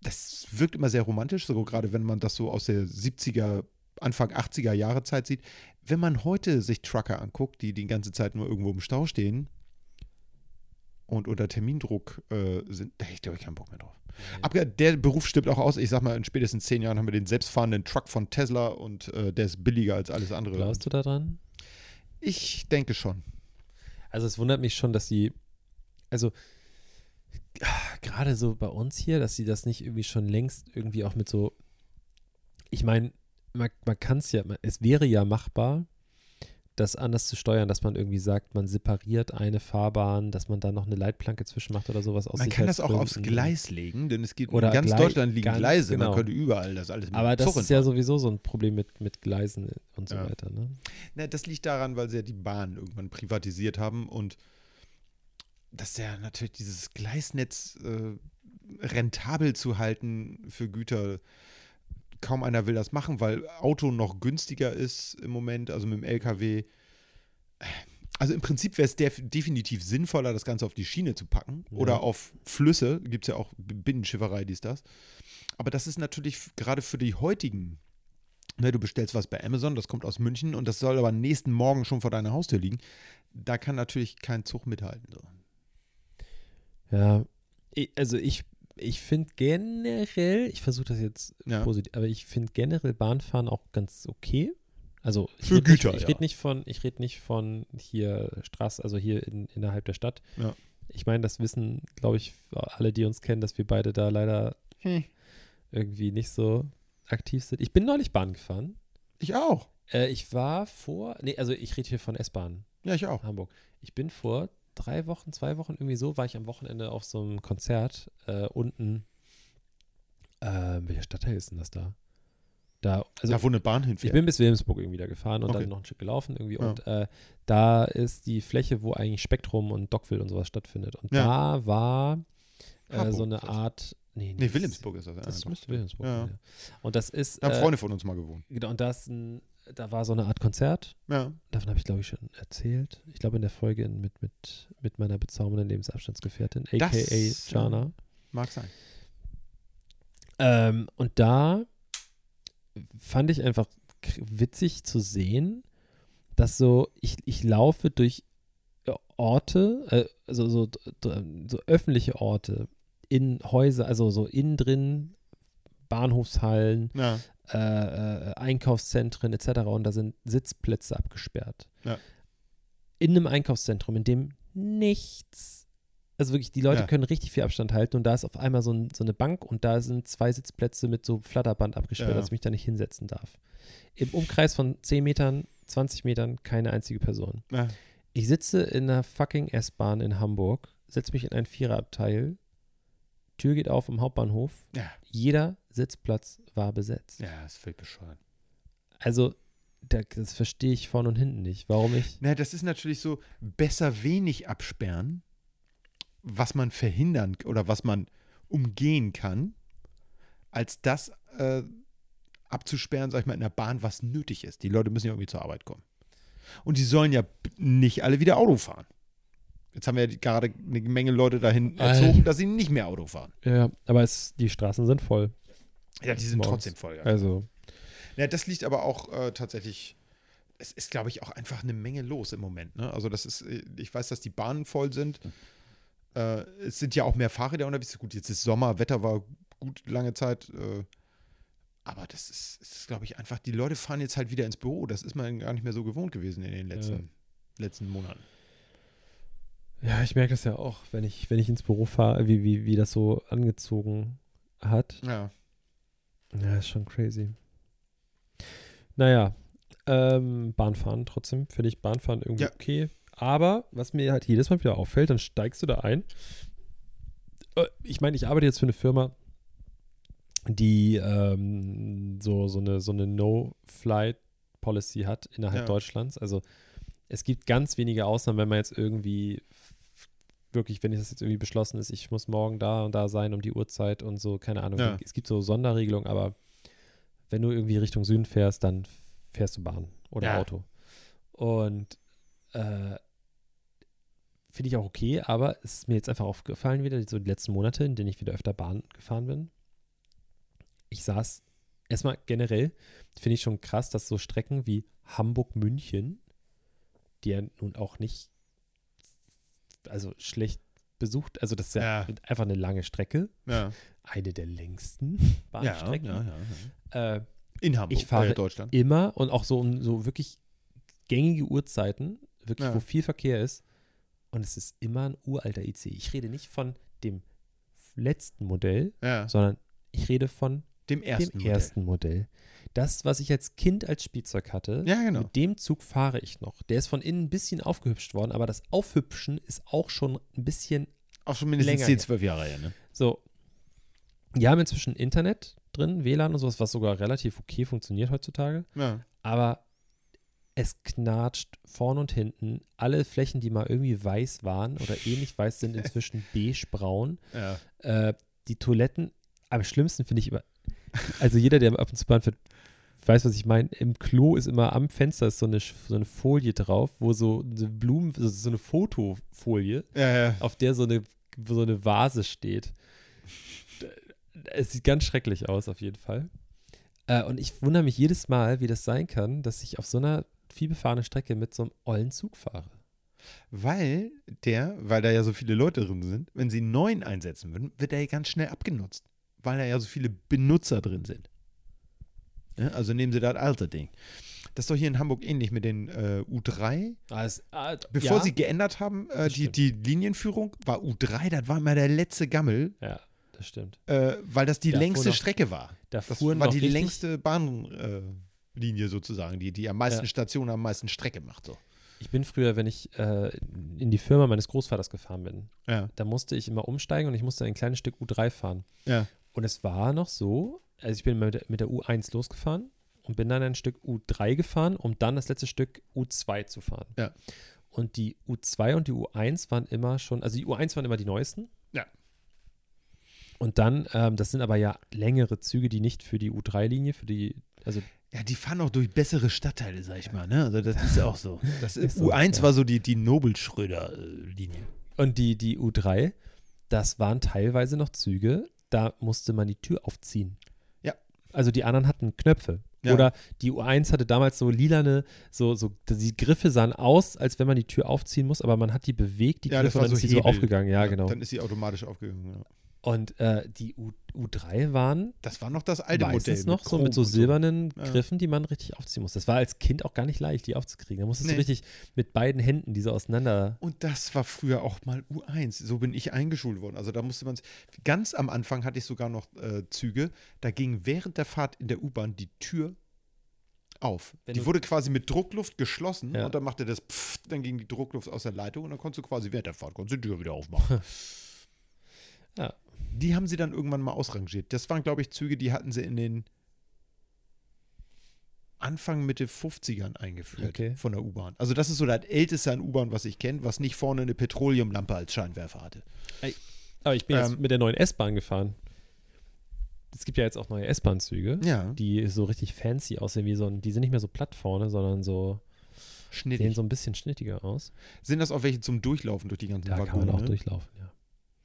Das wirkt immer sehr romantisch, so gerade wenn man das so aus der 70er, Anfang 80er Jahre Zeit sieht. Wenn man heute sich Trucker anguckt, die die ganze Zeit nur irgendwo im Stau stehen und unter Termindruck äh, sind, da hätte ich, glaube ich, keinen Bock mehr drauf. Aber der Beruf stirbt auch aus. Ich sag mal, in spätestens zehn Jahren haben wir den selbstfahrenden Truck von Tesla und äh, der ist billiger als alles andere. Glaubst du daran? Ich denke schon. Also es wundert mich schon, dass sie, also gerade so bei uns hier, dass sie das nicht irgendwie schon längst irgendwie auch mit so, ich meine, man, man kann es ja, es wäre ja machbar, das anders zu steuern, dass man irgendwie sagt, man separiert eine Fahrbahn, dass man da noch eine Leitplanke zwischen macht oder sowas aus Man kann das auch aufs. Gleis legen, denn es gibt Oder in ganz Glei- Deutschland liegen ganz Gleise. genau. Man könnte überall das alles mit Aber das Zug ist ja entfahren. sowieso so ein Problem mit, mit Gleisen und so Ja. weiter. Ne? Na, das liegt daran, weil sie ja die Bahn irgendwann privatisiert haben und dass ja natürlich dieses Gleisnetz äh, rentabel zu halten für Güter, kaum einer will das machen, weil Auto noch günstiger ist im Moment, also mit dem LKW. Also im Prinzip wäre es def definitiv sinnvoller, das Ganze auf die Schiene zu packen Ja. oder auf Flüsse. Gibt es ja auch Binnenschifferei, dies, das. Aber das ist natürlich gerade für die heutigen Ne, du bestellst was bei Amazon, das kommt aus München und das soll aber nächsten Morgen schon vor deiner Haustür liegen. Da kann natürlich kein Zug mithalten. So. Ja, also ich, ich finde generell, ich versuche das jetzt Ja. positiv, aber ich finde generell Bahnfahren auch ganz okay. Also Für Güter, nicht, ich ja. rede nicht von, ich rede nicht von hier Straße, also hier in, innerhalb der Stadt. Ja. Ich meine, das wissen, glaube ich, alle, die uns kennen, dass wir beide da leider Hm. irgendwie nicht so aktiv sind. Ich bin neulich Bahn gefahren. Ich auch. Äh, ich war vor, nee, also ich rede hier von S-Bahn. Ja, ich auch. Hamburg. Ich bin vor drei Wochen, zwei Wochen irgendwie so, war ich am Wochenende auf so einem Konzert äh, unten. Äh, welcher Stadtteil ist denn das da? Da, also da, wo eine Bahn ich hinfährt. bin bis Wilhelmsburg irgendwie da gefahren und Okay. dann noch ein Stück gelaufen irgendwie. Ja. Und äh, da ist die Fläche, wo eigentlich Spektrum und Dockville und sowas stattfindet. Und Ja. da war äh, Harburg so eine ist. Art. Nee, nee, Wilhelmsburg ist das. ja, Das doch. müsste Wilhelmsburg Ja. sein. Ja. Und das ist. Da haben äh, Freunde von uns mal gewohnt. Genau, und das ein, da war so eine Art Konzert. Ja. Davon habe ich, glaube ich, schon erzählt. Ich glaube, in der Folge in- mit, mit, mit meiner bezaubernden Lebensabstandsgefährtin, a.k.a. Jana. Mag sein. Ähm, und da fand ich einfach witzig zu sehen, dass so, ich, ich laufe durch äh, Orte, äh, also so, so, so öffentliche Orte, in Häuser, also so innen drin, Bahnhofshallen, Ja. Äh, äh, Einkaufszentren etc. Und da sind Sitzplätze abgesperrt. Ja. In einem Einkaufszentrum, in dem nichts, also wirklich, die Leute Ja. können richtig viel Abstand halten und da ist auf einmal so, ein, so eine Bank und da sind zwei Sitzplätze mit so Flatterband abgesperrt, Ja. dass ich mich da nicht hinsetzen darf. Im Umkreis von 10 Metern, 20 Metern keine einzige Person. ja. Ich sitze in einer fucking S-Bahn in Hamburg, setze mich in ein Viererabteil, Tür geht auf im Hauptbahnhof, Ja. Jeder Sitzplatz war besetzt. Ja, ist völlig bescheuert. Also, da, das verstehe ich vorne und hinten nicht. Warum ich. Na, das ist natürlich so, besser wenig absperren, was man verhindern oder was man umgehen kann, als das äh, abzusperren, sag ich mal, in der Bahn, was nötig ist. Die Leute müssen ja irgendwie zur Arbeit kommen. Und die sollen ja nicht alle wieder Auto fahren. Jetzt haben wir ja gerade eine Menge Leute dahin erzogen, dass sie nicht mehr Auto fahren. Ja, aber es, die Straßen sind voll. Ja, die sind trotzdem voll. Ja. Also, Ja, das liegt aber auch äh, tatsächlich. Es ist, glaube ich, auch einfach eine Menge los im Moment. Ne? Also, das ist, äh, ich weiß, dass die Bahnen voll sind. Äh, es sind ja auch mehr Fahrräder unterwegs. Gut, jetzt ist Sommer, Wetter war gut lange Zeit. Äh, aber das ist, ist glaube ich, einfach, die Leute fahren jetzt halt wieder ins Büro. Das ist man gar nicht mehr so gewohnt gewesen in den letzten, letzten Monaten. Ja, ich merke das ja auch, wenn ich, wenn ich ins Büro fahre, wie, wie, wie das so angezogen hat. Ja. Ja, ist schon crazy. Naja, ähm, Bahnfahren trotzdem, finde ich Bahnfahren irgendwie Ja. okay. Aber was mir halt jedes Mal wieder auffällt, dann steigst du da ein. Äh, Ich meine, ich arbeite jetzt für eine Firma, die ähm, so, so eine, so eine No-Flight-Policy hat innerhalb Ja. Deutschlands. Also es gibt ganz wenige Ausnahmen, wenn man jetzt irgendwie wirklich, wenn das jetzt irgendwie beschlossen ist, ich muss morgen da und da sein um die Uhrzeit und so, keine Ahnung. Ja. Es gibt so Sonderregelungen, aber wenn du irgendwie Richtung Süden fährst, dann fährst du Bahn oder Ja. Auto. Und äh, finde ich auch okay, aber es ist mir jetzt einfach aufgefallen wieder, so die letzten Monate, in denen ich wieder öfter Bahn gefahren bin. Ich saß erstmal generell, finde ich schon krass, dass so Strecken wie Hamburg-München, die ja nun auch nicht, also schlecht besucht, also das ist ja, Ja. einfach eine lange Strecke, Ja. eine der längsten Bahnstrecken. ja, ja. Äh, In Hamburg, Ich fahre äh, Deutschland. immer und auch so um so wirklich gängige Uhrzeiten, wirklich, wo viel Verkehr ist. Und es ist immer ein uralter IC. Ich rede nicht von dem letzten Modell, sondern ich rede von Dem ersten. dem ersten Modell. Das, was ich als Kind als Spielzeug hatte. Ja, genau. mit dem Zug fahre ich noch. Der ist von innen ein bisschen aufgehübscht worden, aber das Aufhübschen ist auch schon ein bisschen Auch schon mindestens länger 10, her. 12 Jahre her, ne? so. Die haben inzwischen Internet drin, WLAN und sowas, was sogar relativ okay funktioniert heutzutage. Ja. aber es knatscht vorn und hinten. Alle Flächen, die mal irgendwie weiß waren oder ähnlich weiß, sind inzwischen beige-braun. Ja. Äh, die Toiletten, am schlimmsten finde ich immer, also jeder, der ab und zu Bahn fährt, weiß, was ich meine. Im Klo ist immer am Fenster ist so eine, so eine Folie drauf, wo so eine Blumen, so so eine Fotofolie, Ja, ja. auf der so eine, so eine Vase steht. Es sieht ganz schrecklich aus, auf jeden Fall. Äh, und ich wundere mich jedes Mal, wie das sein kann, dass ich auf so einer vielbefahrenen Strecke mit so einem ollen Zug fahre. Weil der, weil da ja so viele Leute drin sind, wenn sie einen neuen einsetzen würden, wird er ja ganz schnell abgenutzt. Weil da ja so viele Benutzer drin sind. Ja, also nehmen sie das alte Ding. Das ist doch hier in Hamburg ähnlich mit den äh, U3. Bevor ja, sie geändert haben, äh, Das die, die Linienführung war U3, das war immer der letzte Gammel, Ja, das stimmt. äh, weil das die Da längste noch- Strecke war. Da Das fuhren war die richtig, längste Bahnlinie äh, Linie sozusagen, die, die am meisten Ja. Stationen, am meisten Strecke macht. So. Ich bin früher, wenn ich äh, in die Firma meines Großvaters gefahren bin, Ja. da musste ich immer umsteigen und ich musste ein kleines Stück U3 fahren. Ja. Und es war noch so, also ich bin mit der, mit der U1 losgefahren und bin dann ein Stück U3 gefahren, um dann das letzte Stück U2 zu fahren. Ja. Und die U2 und die U1 waren immer schon, also die U1 waren immer die neuesten. Ja. Und dann, ähm, das sind aber ja längere Züge, die nicht für die U3-Linie, für die, also Ja, die fahren auch durch bessere Stadtteile, sag ich mal. Ne? Also das ist auch so. Das Ist ist so, U1 ja. war so die, die Nobel-Schröder-Linie. Und die, die U3, das waren teilweise noch Züge, da musste man die Tür aufziehen. Ja. Also die anderen hatten Knöpfe. Ja. Oder die U1 hatte damals so lilane, so, so, die Griffe sahen aus, als wenn man die Tür aufziehen muss, aber man hat die bewegt, die Ja, Griffe, und dann so ist die so aufgegangen. Ja, genau. Dann ist sie automatisch aufgegangen. Ja. Und äh, die U, U3 waren Das war noch das alte Modell. noch so mit so Chrom und silbernen Ja. Griffen, die man richtig aufziehen muss. Das war als Kind auch gar nicht leicht, die aufzukriegen. Da musstest Nee. du richtig mit beiden Händen diese auseinander. Und das war früher auch mal U1. So bin ich eingeschult worden. Also da musste man Ganz am Anfang hatte ich sogar noch äh, Züge. Da ging während der Fahrt in der U-Bahn die Tür auf. Wenn die wurde quasi mit Druckluft geschlossen Ja. und dann machte das Pfft, dann ging die Druckluft aus der Leitung und dann konntest du quasi während der Fahrt konntest du die Tür wieder aufmachen. Ja. Die haben sie dann irgendwann mal ausrangiert. Das waren, glaube ich, Züge, die hatten sie in den Anfang, Mitte 50ern eingeführt Okay. von der U-Bahn. Also das ist so das älteste an U-Bahn, was ich kenne, was nicht vorne eine Petroleumlampe als Scheinwerfer hatte. Aber ich bin jetzt Ähm, mit der neuen S-Bahn gefahren. Es gibt ja jetzt auch neue S-Bahn-Züge, Ja, die so richtig fancy aussehen, wie so ein, die sind nicht mehr so platt vorne, sondern so, sehen schnittig. so ein bisschen schnittiger aus. Sind das auch welche zum Durchlaufen durch die ganzen Da Waggone? kann man auch ne? durchlaufen, ja.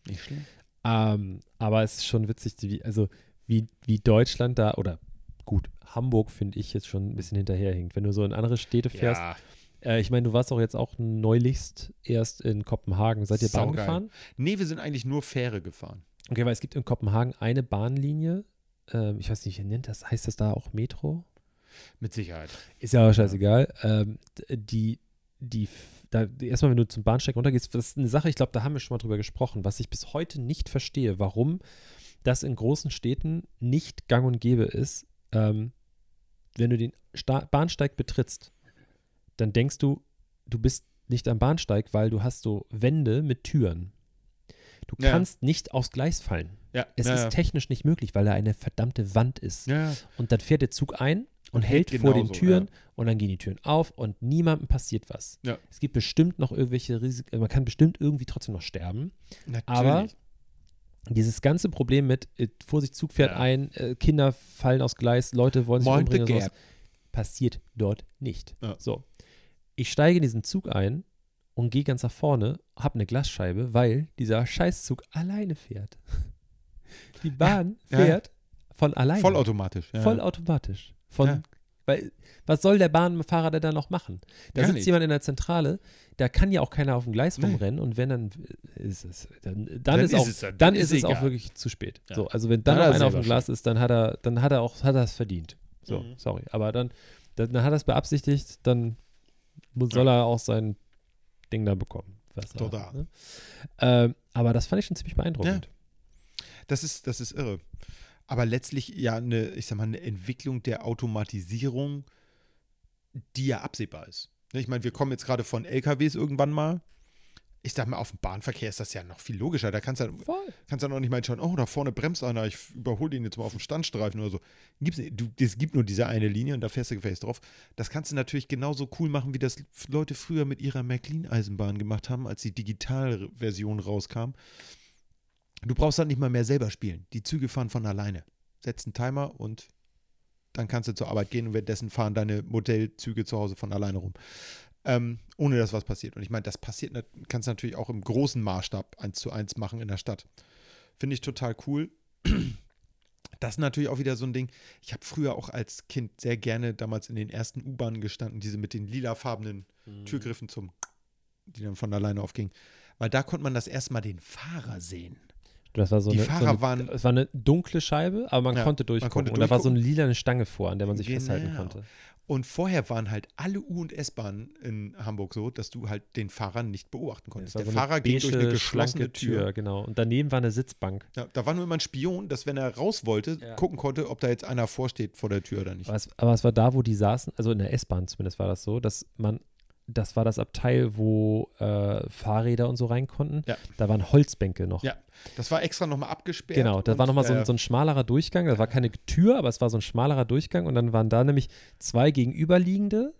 Nicht schlimm. Ähm, aber es ist schon witzig, wie, also wie, wie Deutschland da, oder gut, Hamburg finde ich jetzt schon ein bisschen hinterherhinkt. Wenn du so in andere Städte fährst, Ja, äh, ich meine, du warst auch jetzt auch neulichst erst in Kopenhagen. Seid ihr Bahn Saugeil. gefahren? nee, wir sind eigentlich nur Fähre gefahren. Okay, weil es gibt in Kopenhagen eine Bahnlinie. Ähm, ich weiß nicht, wie nennt das? Heißt das da auch Metro? Mit Sicherheit. Ist ja aber scheißegal. Ähm, d- die, die, da, erstmal, wenn du zum Bahnsteig runtergehst, das ist eine Sache, ich glaube, da haben wir schon mal drüber gesprochen, was ich bis heute nicht verstehe, warum das in großen Städten nicht gang und gäbe ist. Ähm, wenn du den Sta Bahnsteig betrittst, dann denkst du, du bist nicht am Bahnsteig, weil du hast so Wände mit Türen. Du Ja. kannst nicht aufs Gleis fallen. Ja, Es ja, ist technisch nicht möglich, weil da eine verdammte Wand ist. Und dann fährt der Zug ein und, Und hält vor den Türen ja. und dann gehen die Türen auf und niemandem passiert was. Ja. Es gibt bestimmt noch irgendwelche Risiken, man kann bestimmt irgendwie trotzdem noch sterben. Natürlich. Aber dieses ganze Problem mit, äh, Vorsicht, Zug fährt Ja. ein, äh, Kinder fallen aus Gleis, Leute wollen sich Mind umbringen, sowas, passiert dort nicht. So, ich steige in diesen Zug ein und gehe ganz nach vorne, habe eine Glasscheibe, weil dieser Scheißzug alleine fährt. Die Bahn fährt von alleine. Vollautomatisch. Ja. Vollautomatisch. Von, Ja. weil, was soll der Bahnfahrer denn da noch machen? Da Gar sitzt nicht. jemand in der Zentrale, da kann ja auch keiner auf dem Gleis Nee. rumrennen und wenn dann ist es, dann, dann, Dann ist, ist auch, es- dann dann ist ist es auch wirklich zu spät. Ja. So, also wenn dann noch hat er einer auf dem Glas ist, dann hat er, dann hat er auch, hat er es verdient. So, Mhm. sorry. Aber dann, dann, hat er es beabsichtigt, dann muss, soll er auch sein Ding da bekommen. Total. ne? ähm, aber das fand ich schon ziemlich beeindruckend. Das ist, das ist irre. Aber letztlich ja eine, ich sag mal, eine Entwicklung der Automatisierung, die ja absehbar ist. Ne, Ich meine, wir kommen jetzt gerade von LKWs irgendwann mal. Ich sag mal, auf dem Bahnverkehr ist das ja noch viel logischer. Da kannst du kannst ja noch nicht mal schauen, oh, da vorne bremst einer, ich überhole den jetzt mal auf dem Standstreifen oder so. Gibt's, nicht. du, es gibt nur diese eine Linie und da fährst du gefälligst drauf. Das kannst du natürlich genauso cool machen, wie das Leute früher mit ihrer Märklin-Eisenbahn gemacht haben, als die Digitalversion rauskam. Du brauchst dann nicht mal mehr selber spielen. Die Züge fahren von alleine. Setz einen Timer und dann kannst du zur Arbeit gehen und währenddessen fahren deine Modellzüge zu Hause von alleine rum. Ähm, ohne dass was passiert. Und ich meine, das passiert, kannst du natürlich auch im großen Maßstab eins zu eins machen in der Stadt. Finde ich total cool. Das ist natürlich auch wieder so ein Ding. Ich habe früher auch als Kind sehr gerne damals in den ersten U-Bahnen gestanden, diese mit den lilafarbenen Mhm. Türgriffen zum, die dann von alleine aufgingen. Weil da konnte man das erstmal den Fahrer sehen. Das war so Die eine, Fahrer so eine, waren- Es war eine dunkle Scheibe, aber man Ja, konnte man durchgucken. konnte und da war so eine lilane Stange vor, an der man sich festhalten Genau. konnte. Und vorher waren halt alle U- und S-Bahnen in Hamburg so, dass du halt den Fahrer nicht beobachten konntest. war Der so eine Fahrer ging durch eine geschlossene schlanke Tür. Genau. Und daneben war eine Sitzbank. Ja, da war nur immer ein Spion, dass wenn er raus wollte, Ja. gucken konnte, ob da jetzt einer vorsteht vor der Tür oder nicht. Aber es, aber es war da, wo die saßen, also in der S-Bahn zumindest war das so, dass man, das war das Abteil, wo äh, Fahrräder und so rein konnten. Ja. Da waren Holzbänke noch. Ja, das war extra nochmal abgesperrt. Genau, da war nochmal so, äh, ein- so ein schmalerer Durchgang. Da war keine Tür, aber es war so ein schmalerer Durchgang. Und dann waren da nämlich zwei gegenüberliegende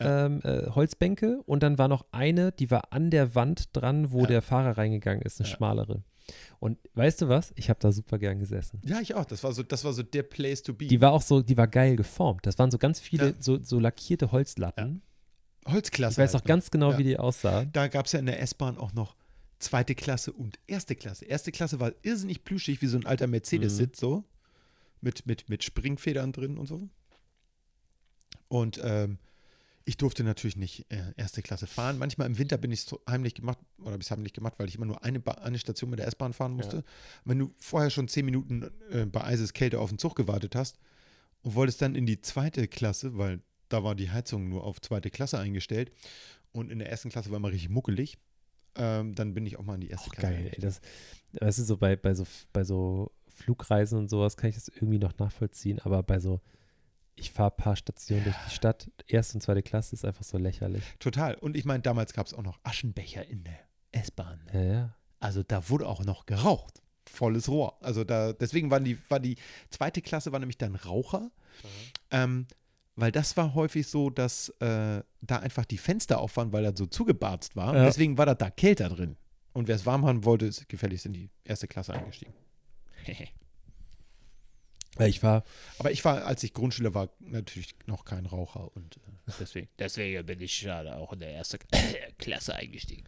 Ja. ähm, äh, Holzbänke. Und dann war noch eine, die war an der Wand dran, wo Ja. der Fahrer reingegangen ist, eine schmalere. Und weißt du was? Ich habe da super gern gesessen. Ja, ich auch. Das war so, das war so der Place to be. Die war auch so, die war geil geformt. Das waren so ganz viele so, so lackierte Holzlatten. Holzklasse. Ich weiß halt, auch ganz genau, Ja. wie die aussah. Da gab es ja in der S-Bahn auch noch zweite Klasse und erste Klasse. Erste Klasse war irrsinnig plüschig, wie so ein alter Mercedes-Sitz, so. Mit, mit, mit Springfedern drin und so. Und ähm, ich durfte natürlich nicht äh, erste Klasse fahren. Manchmal im Winter bin ich es heimlich gemacht, oder habe ich es heimlich gemacht, weil ich immer nur eine, ba eine Station mit der S-Bahn fahren musste. Wenn du vorher schon zehn Minuten äh, bei eises Kälte auf den Zug gewartet hast und wolltest dann in die zweite Klasse, weil da war die Heizung nur auf zweite Klasse eingestellt und in der ersten Klasse war immer richtig muckelig, ähm, dann bin ich auch mal in die erste Auch Klasse. geil, ey. Das, weißt du, so bei, bei, so, bei so Flugreisen und sowas kann ich das irgendwie noch nachvollziehen, aber bei so, ich fahre ein paar Stationen durch die Stadt, erste und zweite Klasse ist einfach so lächerlich. Total. Und ich meine, damals gab es auch noch Aschenbecher in der S-Bahn. Ja, ja. Also da wurde auch noch geraucht. Volles Rohr. Also da, deswegen waren die, war die zweite Klasse war nämlich dann Raucher. Ähm, weil das war häufig so, dass äh, da einfach die Fenster auf waren, weil das so zugebarzt war. Ja. Deswegen war das da kälter drin. Und wer es warm haben wollte, ist gefälligst in die erste Klasse eingestiegen. Weil ich war, Aber ich war, als ich Grundschüler war, natürlich noch kein Raucher und äh, Deswegen, deswegen bin ich gerade auch in der ersten Klasse eingestiegen.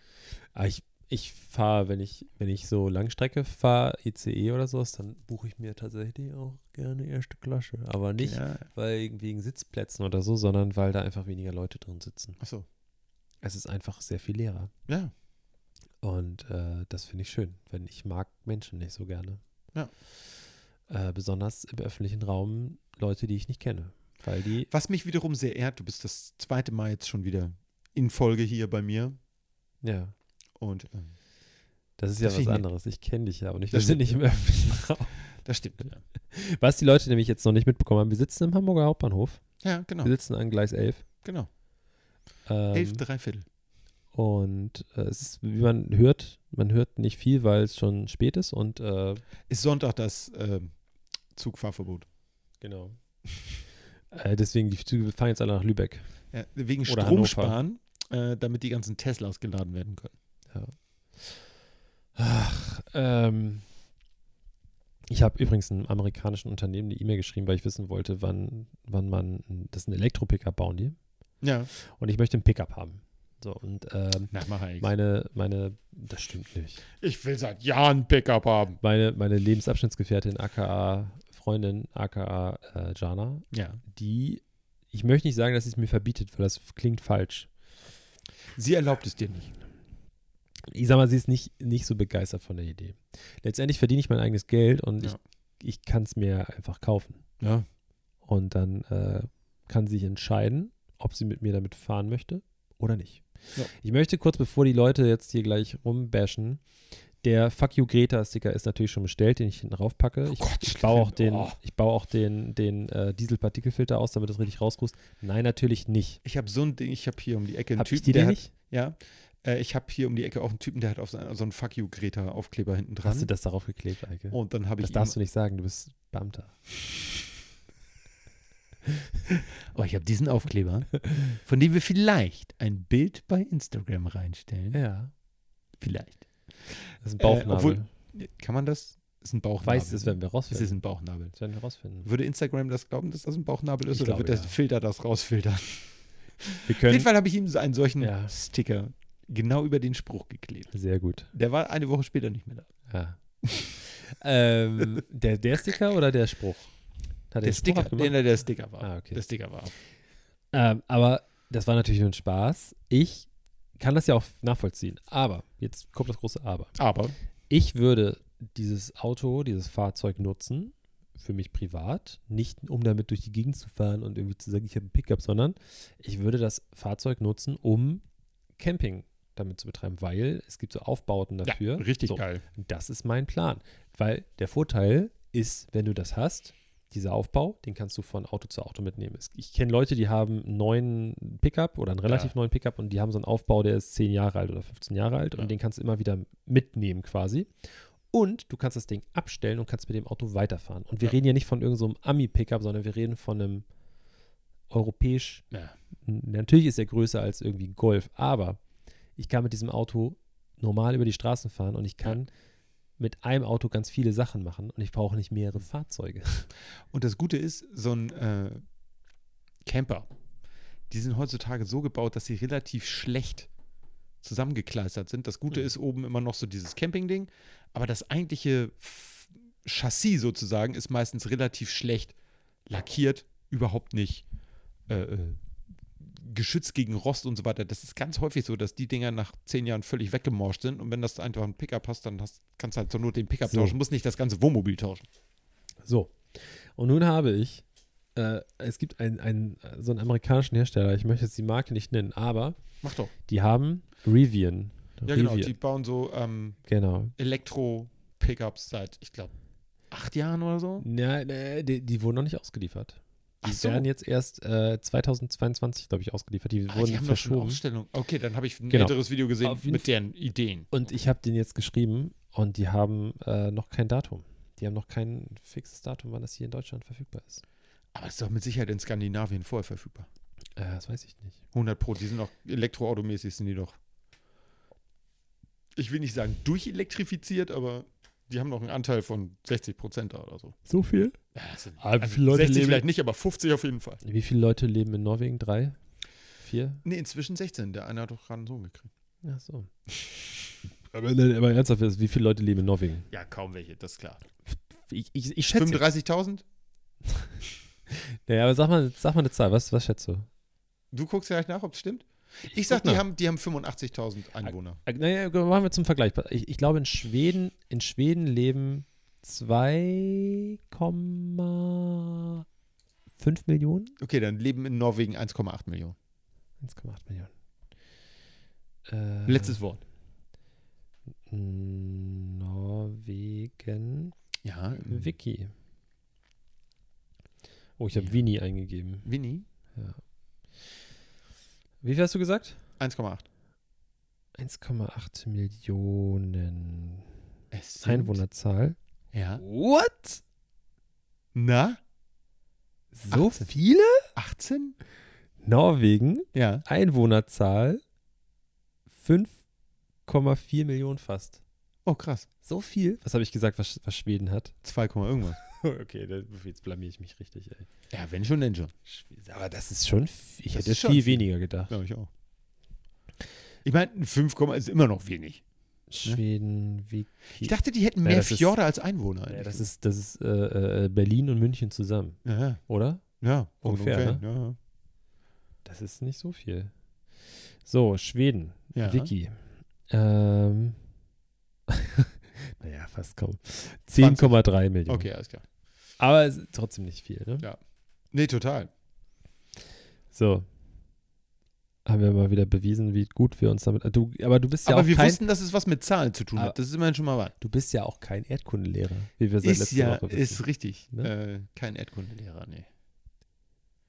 ah, ich, ich fahre, wenn ich, wenn ich so Langstrecke fahre, ICE oder sowas, dann buche ich mir tatsächlich auch gerne erste Klasse. Aber nicht Ja. weil wegen Sitzplätzen oder so, sondern weil da einfach weniger Leute drin sitzen. Achso. Es ist einfach sehr viel leerer. Ja. Und äh, das finde ich schön, wenn ich mag Menschen nicht so gerne. Ja. Äh, besonders im öffentlichen Raum Leute, die ich nicht kenne. Weil die, Was mich wiederum sehr ehrt, du bist das zweite Mal jetzt schon wieder in Folge hier bei mir. ja, Und ähm, das ist ja Das was anderes. Ich kenne dich ja und ich bin nicht im öffentlichen Raum. das stimmt. Ja, Was die Leute nämlich jetzt noch nicht mitbekommen haben, wir sitzen im Hamburger Hauptbahnhof. ja genau. Wir sitzen an Gleis 11. genau. Ähm, Elf, drei Viertel. Und äh, es ist, wie man hört, man hört nicht viel, weil es schon spät ist und äh, Ist Sonntag das ähm, Zugfahrverbot. genau. äh, deswegen, die Züge fahren jetzt alle nach Lübeck. Ja, wegen Oder Strom Hannover. sparen, äh, damit die ganzen Teslas geladen werden können. Ach, ähm, ich habe übrigens einem amerikanischen Unternehmen eine E-Mail geschrieben, weil ich wissen wollte, wann, wann man, das ist ein Elektro-Pickup bauen die. Ja. Und ich möchte einen Pickup haben. So, und ähm, Na, meine, meine, das stimmt nicht. Ich will seit Jahren Pickup haben. Meine, meine Lebensabschnittsgefährtin, aka Freundin, aka äh, Jana, Ja. die, ich möchte nicht sagen, dass sie es mir verbietet, weil das klingt falsch. Sie erlaubt es dir nicht. Ich sag mal, sie ist nicht, nicht so begeistert von der Idee. Letztendlich verdiene ich mein eigenes Geld und Ja. ich, ich kann es mir einfach kaufen. Ja. Und dann äh, kann sie sich entscheiden, ob sie mit mir damit fahren möchte oder nicht. Ja. Ich möchte kurz, bevor die Leute jetzt hier gleich rumbashen, der Fuck You Greta Sticker ist natürlich schon bestellt, den ich hinten raufpacke. Ich, Oh Gott, ich baue auch den, oh. ich baue auch den, den äh, Dieselpartikelfilter aus, damit das richtig rausrußt. Nein, natürlich nicht. Ich habe so ein Ding, ich habe hier um die Ecke einen Hab ich Typen, die der hat, nicht? ja, äh, ich habe hier um die Ecke auch einen Typen, der hat auf so, so einen Fuck you Greta Aufkleber hinten dran. Hast du das darauf geklebt, Eike? Und dann habe ich das darfst du nicht sagen, du bist Beamter. oh, ich habe diesen Aufkleber, von dem wir vielleicht ein Bild bei Instagram reinstellen. Ja. Vielleicht. Das ist ein Äh, Bauchnabel. obwohl- Kann man das? Ist ein Bauchnabel. Weiß, das werden wir Es rausfinden. ist ein Bauchnabel. Das werden wir rausfinden. Würde Instagram das glauben, dass das ein Bauchnabel ist? Ich oder glaube, wird der ja. Filter das rausfiltern? Wir Auf können. jeden Fall habe ich ihm einen solchen Ja. Sticker genau über den Spruch geklebt. Sehr gut. Der war eine Woche später nicht mehr da. Ja. ähm, der, der Sticker oder der Spruch? Hat Der Spruch Sticker, abgemacht? der, der Sticker war. Ah, okay. Der Sticker war. Ähm, aber das war natürlich nur ein Spaß. Ich kann das ja auch nachvollziehen. Aber, jetzt kommt das große Aber. Aber Ich würde dieses Auto, dieses Fahrzeug nutzen, für mich privat, nicht um damit durch die Gegend zu fahren und irgendwie zu sagen, ich habe einen Pickup, sondern ich würde das Fahrzeug nutzen, um Camping damit zu betreiben, weil es gibt so Aufbauten dafür. ja, richtig so, geil. Das ist mein Plan. Weil der Vorteil ist, wenn du das hast, dieser Aufbau, den kannst du von Auto zu Auto mitnehmen. Ich kenne Leute, die haben einen neuen Pickup oder einen relativ Ja. neuen Pickup und die haben so einen Aufbau, der ist 10 Jahre alt oder 15 Jahre alt Ja. und den kannst du immer wieder mitnehmen quasi. Und du kannst das Ding abstellen und kannst mit dem Auto weiterfahren. Und wir Ja. reden ja nicht von irgendeinem Ami-Pickup, sondern wir reden von einem europäisch Natürlich ist er größer als irgendwie Golf, aber ich kann mit diesem Auto normal über die Straßen fahren und ich kann mit einem Auto ganz viele Sachen machen und ich brauche nicht mehrere Fahrzeuge. Und das Gute ist, so ein äh, Camper, die sind heutzutage so gebaut, dass sie relativ schlecht zusammengekleistert sind. Das Gute Mhm. ist oben immer noch so dieses Camping-Ding, aber das eigentliche F Chassis sozusagen ist meistens relativ schlecht lackiert, überhaupt nicht äh, äh, geschützt gegen Rost und so weiter. Das ist ganz häufig so, dass die Dinger nach zehn Jahren völlig weggemorscht sind und wenn das einfach ein Pickup hast, dann hast, kannst du halt zur Not den Pickup So. tauschen, musst nicht das ganze Wohnmobil tauschen. So. Und nun habe ich, äh, es gibt einen, einen, so einen amerikanischen Hersteller, ich möchte jetzt die Marke nicht nennen, aber Mach doch. die haben Rivian. Ja, genau. Rivian. Die bauen so ähm, genau. Elektro-Pickups seit, ich glaube, acht Jahren oder so. Ja, die, die wurden noch nicht ausgeliefert. Die so. werden jetzt erst äh, 2022, glaube ich, ausgeliefert. Die Ah, wurden die haben verschoben. Ausstellung. Okay, dann habe ich ein Genau. älteres Video gesehen mit deren Ideen. Und ich habe den jetzt geschrieben und die haben äh, noch kein Datum. Die haben noch kein fixes Datum, wann das hier in Deutschland verfügbar ist. Aber es ist doch mit Sicherheit in Skandinavien vorher verfügbar. Äh, das weiß ich nicht. 100 Pro, die sind doch elektroautomäßig, sind die doch. Ich will nicht sagen durchelektrifiziert, aber die haben noch einen Anteil von 60 Prozent da oder so. So viel? Ja, Ah, wie viele Leute 60 leben- vielleicht nicht, aber 50 auf jeden Fall. Wie viele Leute leben in Norwegen? Drei? Vier? Nee, inzwischen 16. Der eine hat doch gerade einen Sohn gekriegt. Ach so. Aber, aber ernsthaft, wie viele Leute leben in Norwegen? Ja, kaum welche, das ist klar. Ich, ich, ich schätze. 35.000? Naja, aber sag mal, sag mal eine Zahl. Was, was schätzt du? Du guckst ja gleich nach, ob es stimmt. Ich sag, guck die haben, die haben 85.000 Einwohner. Naja, machen wir zum Vergleich. Ich, ich glaube, in Schweden, in Schweden leben 2,5 Millionen? Okay, dann leben in Norwegen 1,8 Millionen. 1,8 Millionen. Äh, Letztes Wort. Norwegen. Ja, Wiki. Oh, ich habe Ja. Vini eingegeben. Winnie? Wie viel hast du gesagt? 1,8. 1,8 Millionen Es Einwohnerzahl. Ja. What? Na? So 18. viele? 18? Norwegen, Ja. Einwohnerzahl 5,4 Millionen fast. Oh, krass. So viel? Was habe ich gesagt, was, was Schweden hat? 2, Komma irgendwas. Okay, da- jetzt blamier ich mich richtig, ey. Ja, wenn schon, denn schon. Aber das ist schon, ich Das hätte ist schon viel viel. weniger gedacht. Glaube ich auch. Ich meine, 5, Komma ist immer noch wenig. Schweden, wie. Ich dachte, die hätten Ja, mehr ist- Fjorde als Einwohner. Ja, das ist, das ist äh, äh, Berlin und München zusammen, Ja, ja. oder? ja Ungefähr, Ja, ja. Das ist nicht so viel. So, Schweden, ja. Wiki. Ähm. naja, fast kaum. 10,3 Millionen. Okay, alles klar. Aber es ist trotzdem nicht viel, ne? Ja. Nee, total. So. Haben wir mal wieder bewiesen, wie gut wir uns damit. Du, aber du bist ja Aber auch wir kein. wussten, dass es was mit Zahlen zu tun Aber- hat. Das ist immerhin schon mal was. Du bist ja auch kein Erdkundelehrer, wie wir seit Ist letzter ja, Woche wissen. ist richtig. Ne? Äh, kein Erdkundelehrer, nee.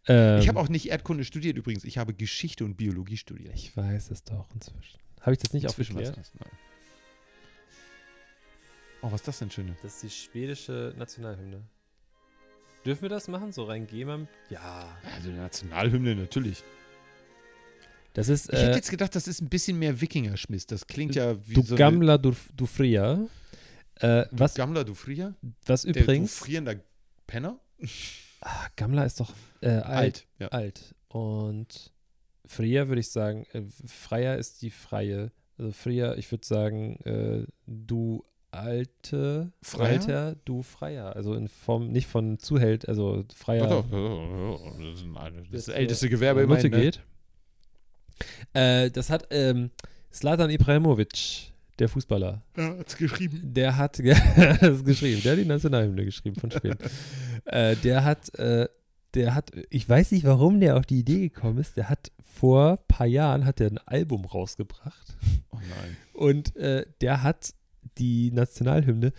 Ähm, Ich habe auch nicht Erdkunde studiert übrigens. Ich habe Geschichte und Biologie studiert. Ich weiß es doch inzwischen. Habe ich das nicht Inzwischen aufgeklärt? ich's, nein. Oh, was ist das denn Schönes? Das ist die schwedische Nationalhymne. Dürfen wir das machen? So rein GEMA? Ja. Also Nationalhymne natürlich. Das ist Ich hätte äh, jetzt gedacht, das ist ein bisschen mehr Wikinger-Schmiss. Das klingt ja wie Du so Gamla du, du Fria. Äh, was, Gamla, du Frier? was Der, übrigens. du frierender Penner? Ah, Gamla ist doch äh, alt. Ja. Alt. Und Fria würde ich sagen, äh, Freier ist die freie. Also Fria, ich würde sagen, äh, du alte, Freier? Alter, du Freier. Also in Form, nicht von Zuhält, also Freier. Doch, doch, doch, Das das, äh, älteste Gewerbe Nutte immerhin. Ne? geht. Äh, das hat ähm, Slatan Ibrahimovic, der Fußballer, Ja, hat's geschrieben. der hat ist geschrieben, der hat die Nationalhymne geschrieben von Schweden. äh, der hat, äh, der hat, ich weiß nicht, warum der auf die Idee gekommen ist, der hat vor ein paar Jahren hat er ein Album rausgebracht Oh nein. und äh, der hat die Nationalhymne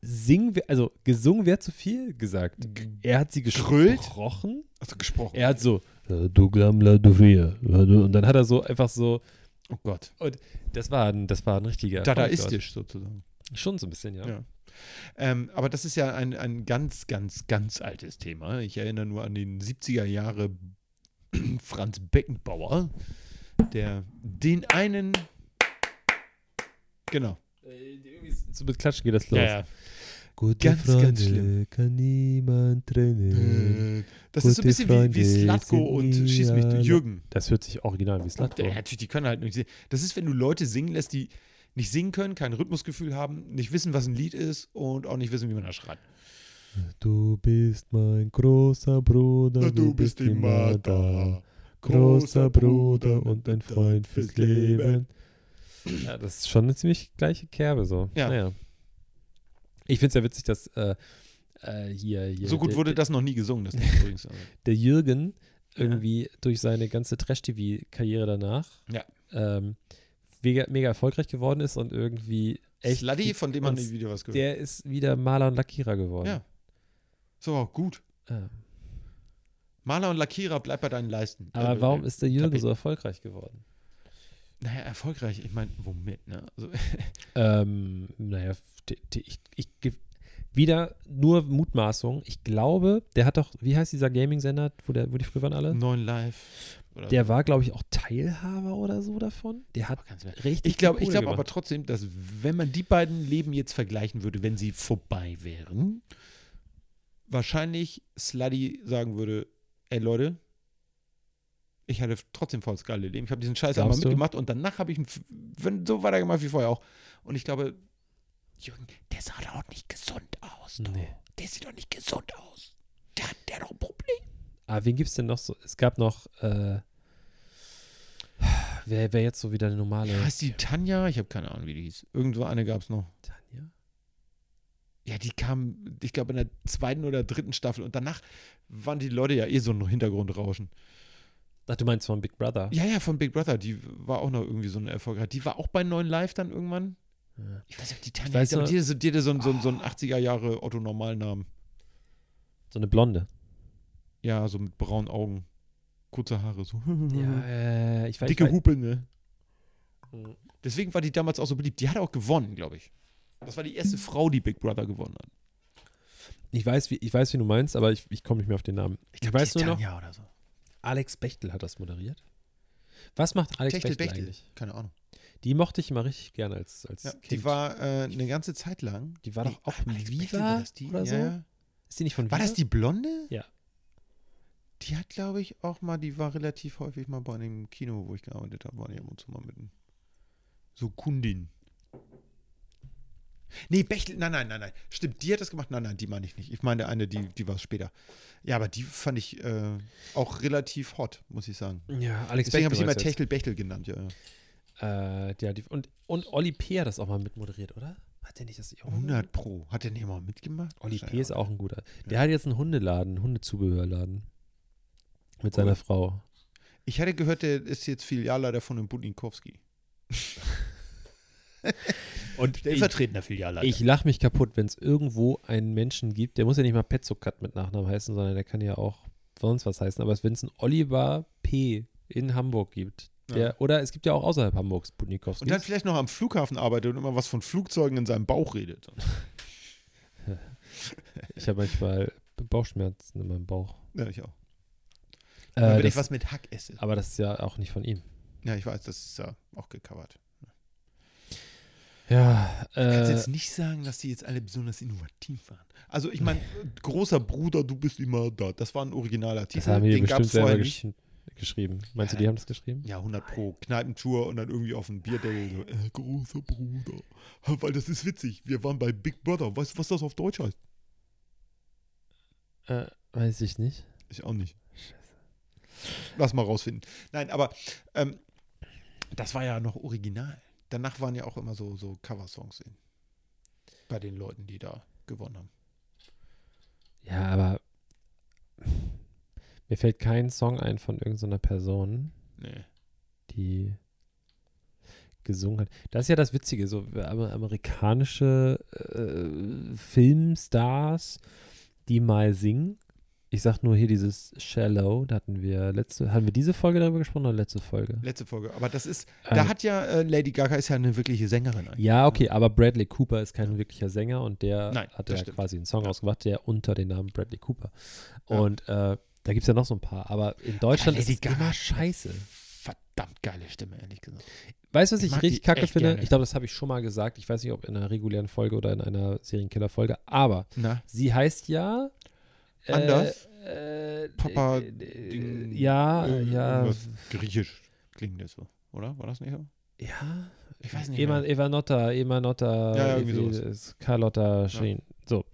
singen, wir- also gesungen wäre zu viel gesagt. Er hat sie gesprochen du gesprochen? er hat so, du du. Und dann hat er so einfach so, Oh Gott. das war ein, das war ein richtiger. Dadaistisch sozusagen. Schon so ein bisschen, ja. Ja. Ähm, aber das ist ja ein, ein ganz, ganz, ganz altes Thema. Ich erinnere nur an den 70er Jahre Franz Beckenbauer, der den einen. Genau. So mit Klatschen geht das los. Ja, Gute Ganz, Freunde ganz schlimm. kann niemand trennen. ja. Das ist so ein Gute bisschen wie, wie Freunde Slatko und Schieß mich, Jürgen. Das hört sich original wie Slatko. Ja, natürlich, die können halt nicht singen. Das ist, wenn du Leute singen lässt, die nicht singen können, kein Rhythmusgefühl haben, nicht wissen, was ein Lied ist und auch nicht wissen, wie man das schreibt. Du bist mein großer Bruder, du, bist immer da. Großer Bruder und ein Freund fürs Leben. Ja, das ist schon eine ziemlich gleiche Kerbe so. Ja. Naja. Ich finde es ja witzig, dass äh, äh, hier, hier So gut der, wurde das noch nie gesungen, das übrigens. Also. der Jürgen Ja. irgendwie durch seine ganze Trash-TV-Karriere danach Ja. ähm, mega, mega erfolgreich geworden ist und irgendwie echt. Sluddy, von dem und die wieder was gehört. Der ist wieder Maler und Lackierer geworden. Ja. So, auch gut. Ja. Maler und Lackierer, bleib bei deinen Leisten. Aber Äh, warum äh, ist der Jürgen Tapeten. so erfolgreich geworden? Naja, erfolgreich. Ich meine, womit, ne? Also, Ähm, naja, ich, ich, wieder nur Mutmaßung. Ich glaube, der hat doch, wie heißt dieser Gaming-Sender, wo, der, wo die früher waren alle? neun Live. Der war, glaube ich, auch Teilhaber oder so davon. Der hat richtig ich glaube ich glaub aber trotzdem, dass wenn man die beiden Leben jetzt vergleichen würde, wenn sie vorbei wären, wahrscheinlich Sluddy sagen würde, ey Leute, Ich hatte trotzdem voll das geile Leben. Ich habe diesen Scheiß Glaubst einmal du? mitgemacht und danach habe ich wenn, so weitergemacht wie vorher auch. Und ich glaube, Jürgen, der sah doch nicht gesund aus. Du. Nee. Der sieht doch nicht gesund aus. Der hat der doch ein Problem. Ah, wen gibt's denn noch so? Es gab noch, äh, wer, wer jetzt so wieder eine normale. Ja, ist die Tanja? Ich habe keine Ahnung, wie die hieß. Irgendwo eine gab es noch. Tanja? Ja, die kam, ich glaube, in der zweiten oder dritten Staffel und danach waren die Leute ja eh so ein Hintergrundrauschen. Ach, du meinst von Big Brother? Ja, ja, von Big Brother, die war auch noch irgendwie so eine erfolgreich. Die war auch bei Neuen Live dann irgendwann. Ja. Ich weiß nicht, ob die Tanja weiß die, hatte- die hatte so, so, einen- so einen 80er Jahre Otto Normalnamen. So eine Blonde. Ja, so mit braunen Augen. Kurze Haare, so. Ja, äh, ich weiß Dicke ich weiß- Hupe, ne? Mhm. Deswegen war die damals auch so beliebt. Die hat auch gewonnen, glaube ich. Das war die erste Frau, die Big Brother gewonnen hat. Ich weiß, wie, ich weiß, wie du meinst, aber ich, ich komme nicht mehr auf den Namen. Ich, glaub, weiß die nur noch, Tanja oder so. Alex Bechtel hat das moderiert. Was macht Alex Bechtel, Bechtel. eigentlich? Keine Ahnung. Die mochte ich immer richtig gerne als, als Ja, Kind. die war äh, eine ganze Zeit lang. Die war doch auch Alex Viva war die? oder so? Ja. Ist die nicht von War Viva? das die Blonde? Ja. Die hat, glaube ich, auch mal, die war relativ häufig mal bei einem Kino, wo ich gearbeitet habe, war die ab und zu mal mit so Kundin. Nee, Bechtel, nein, nein, nein, nein. Stimmt, die hat das gemacht. Nein, nein, die meine ich nicht. Ich meine eine, die, die war später. Ja, aber die fand ich äh, auch relativ hot, muss ich sagen. Ja, Alex Deswegen habe ich immer? Techtel Bechtel genannt, ja. ja. Äh, ja, die, und, und Olli P. hat das auch mal mitmoderiert, oder? Hat der nicht das auch mal 100 Pro. Hat der nicht mal mitgemacht? Olli P. Ist auch ein guter. Der Ja. hat jetzt einen Hundeladen, einen Hundezubehörladen. Mit Cool. seiner Frau. Ich hatte gehört, der ist jetzt Filialleiter von dem Budinkowski. Und ich, Stellvertretender Filialleiter. ich lache mich kaputt, wenn es irgendwo einen Menschen gibt, der muss ja nicht mal Petzokat mit Nachnamen heißen, sondern der kann ja auch sonst was heißen. Aber wenn es einen Oliver P. in Hamburg gibt, der, Ja. oder es gibt ja auch außerhalb Hamburgs Budnikowskis. Und dann vielleicht noch am Flughafen arbeitet und immer was von Flugzeugen in seinem Bauch redet. ich habe manchmal Bauchschmerzen in meinem Bauch. Ja, ich auch. Äh, wenn das, ich was mit Hack esse. aber das ist ja auch nicht von ihm. Ja, ich weiß, das ist ja auch gecovert. Ja, Du kannst äh, jetzt nicht sagen, dass die jetzt alle besonders innovativ waren. Also ich meine, großer Bruder, du bist immer da. Das war ein originaler das Titel. haben wir Den gab bestimmt selber gesch geschrieben. Meinst du, Ja. die haben das geschrieben? Ja, 100 pro. Kneipentour und dann irgendwie auf dem Bierdeckel so, äh, großer Bruder. Weil das ist witzig. Wir waren bei Big Brother. Weißt du, was das auf Deutsch heißt? Äh, weiß ich nicht. Ich auch nicht. Lass mal rausfinden. Nein, aber ähm, das war ja noch original. Danach waren ja auch immer so, so Coversongs in. Bei den Leuten, die da gewonnen haben. Ja, aber mir fällt kein Song ein von irgendeiner Person, Nee. die gesungen hat. Das ist ja das Witzige, so amer- amerikanische äh, Filmstars, die mal singen. Ich sag nur hier dieses Shallow, da hatten wir letzte, haben wir diese Folge darüber gesprochen oder letzte Folge? Letzte Folge. Aber das ist, Ähm, da hat ja äh, Lady Gaga ist ja eine wirkliche Sängerin eigentlich. Ja, okay, aber Bradley Cooper ist kein wirklicher Sänger und der Nein, hat ja stimmt. quasi einen Song Ja. rausgebracht, der unter den Namen Bradley Cooper. Ja. Und äh, da gibt es ja noch so ein paar, aber in Deutschland Lady ist es Gaga immer scheiße. Verdammt geile Stimme, ehrlich gesagt. Weißt du, was Ich ich, richtig kacke finde? gerne. Ich glaube, das habe ich schon mal gesagt. Ich weiß nicht, ob in einer regulären Folge oder in einer Serienkiller-Folge, aber Na, sie heißt ja. Anders? Äh, Papa äh, Ding- ja, äh, ja. Griechisch klingt das so, oder? War das nicht so? Ja. Ich weiß nicht Ema, mehr. Evanotta, Emanotta, Ja, ja, irgendwie sowas. Carlotta Scheen. So.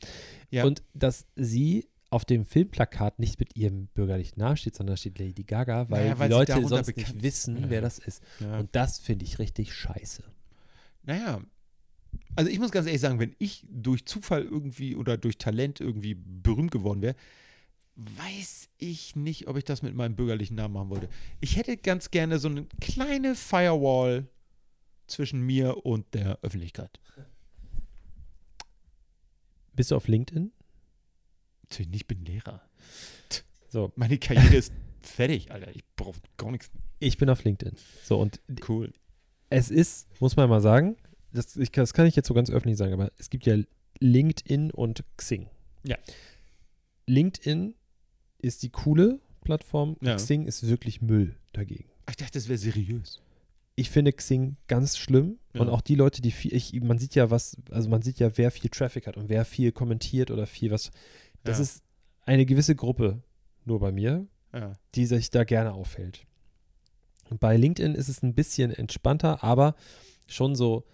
Ja. Und dass sie auf dem Filmplakat nicht mit ihrem bürgerlichen Namen steht, sondern steht Lady Gaga, weil, Naja, weil die Leute sonst nicht wissen, Ja. wer das ist. Ja. Und das finde ich richtig scheiße. Naja, also ich muss ganz ehrlich sagen, wenn ich durch Zufall irgendwie oder durch Talent irgendwie berühmt geworden wäre, weiß ich nicht, ob ich das mit meinem bürgerlichen Namen machen wollte. Ich hätte ganz gerne so eine kleine Firewall zwischen mir und der Öffentlichkeit. Bist du auf LinkedIn? Natürlich nicht, ich bin Lehrer. So, Meine Karriere ist fertig, Alter. Ich brauche gar nichts. ich bin auf LinkedIn. So, und Cool. es ist, muss man mal sagen, das, ich, das kann ich jetzt so ganz öffentlich sagen, aber es gibt ja LinkedIn und Xing. Ja. LinkedIn ist die coole Plattform, Ja. Xing ist wirklich Müll dagegen. Ich dachte, das wäre seriös. Ich finde Xing ganz schlimm Ja. und auch die Leute, die viel, ich, man sieht ja was, also man sieht ja, wer viel Traffic hat und wer viel kommentiert oder viel was. Das Ja. ist eine gewisse Gruppe nur bei mir, die sich da gerne aufhält. Bei LinkedIn ist es ein bisschen entspannter, aber schon so,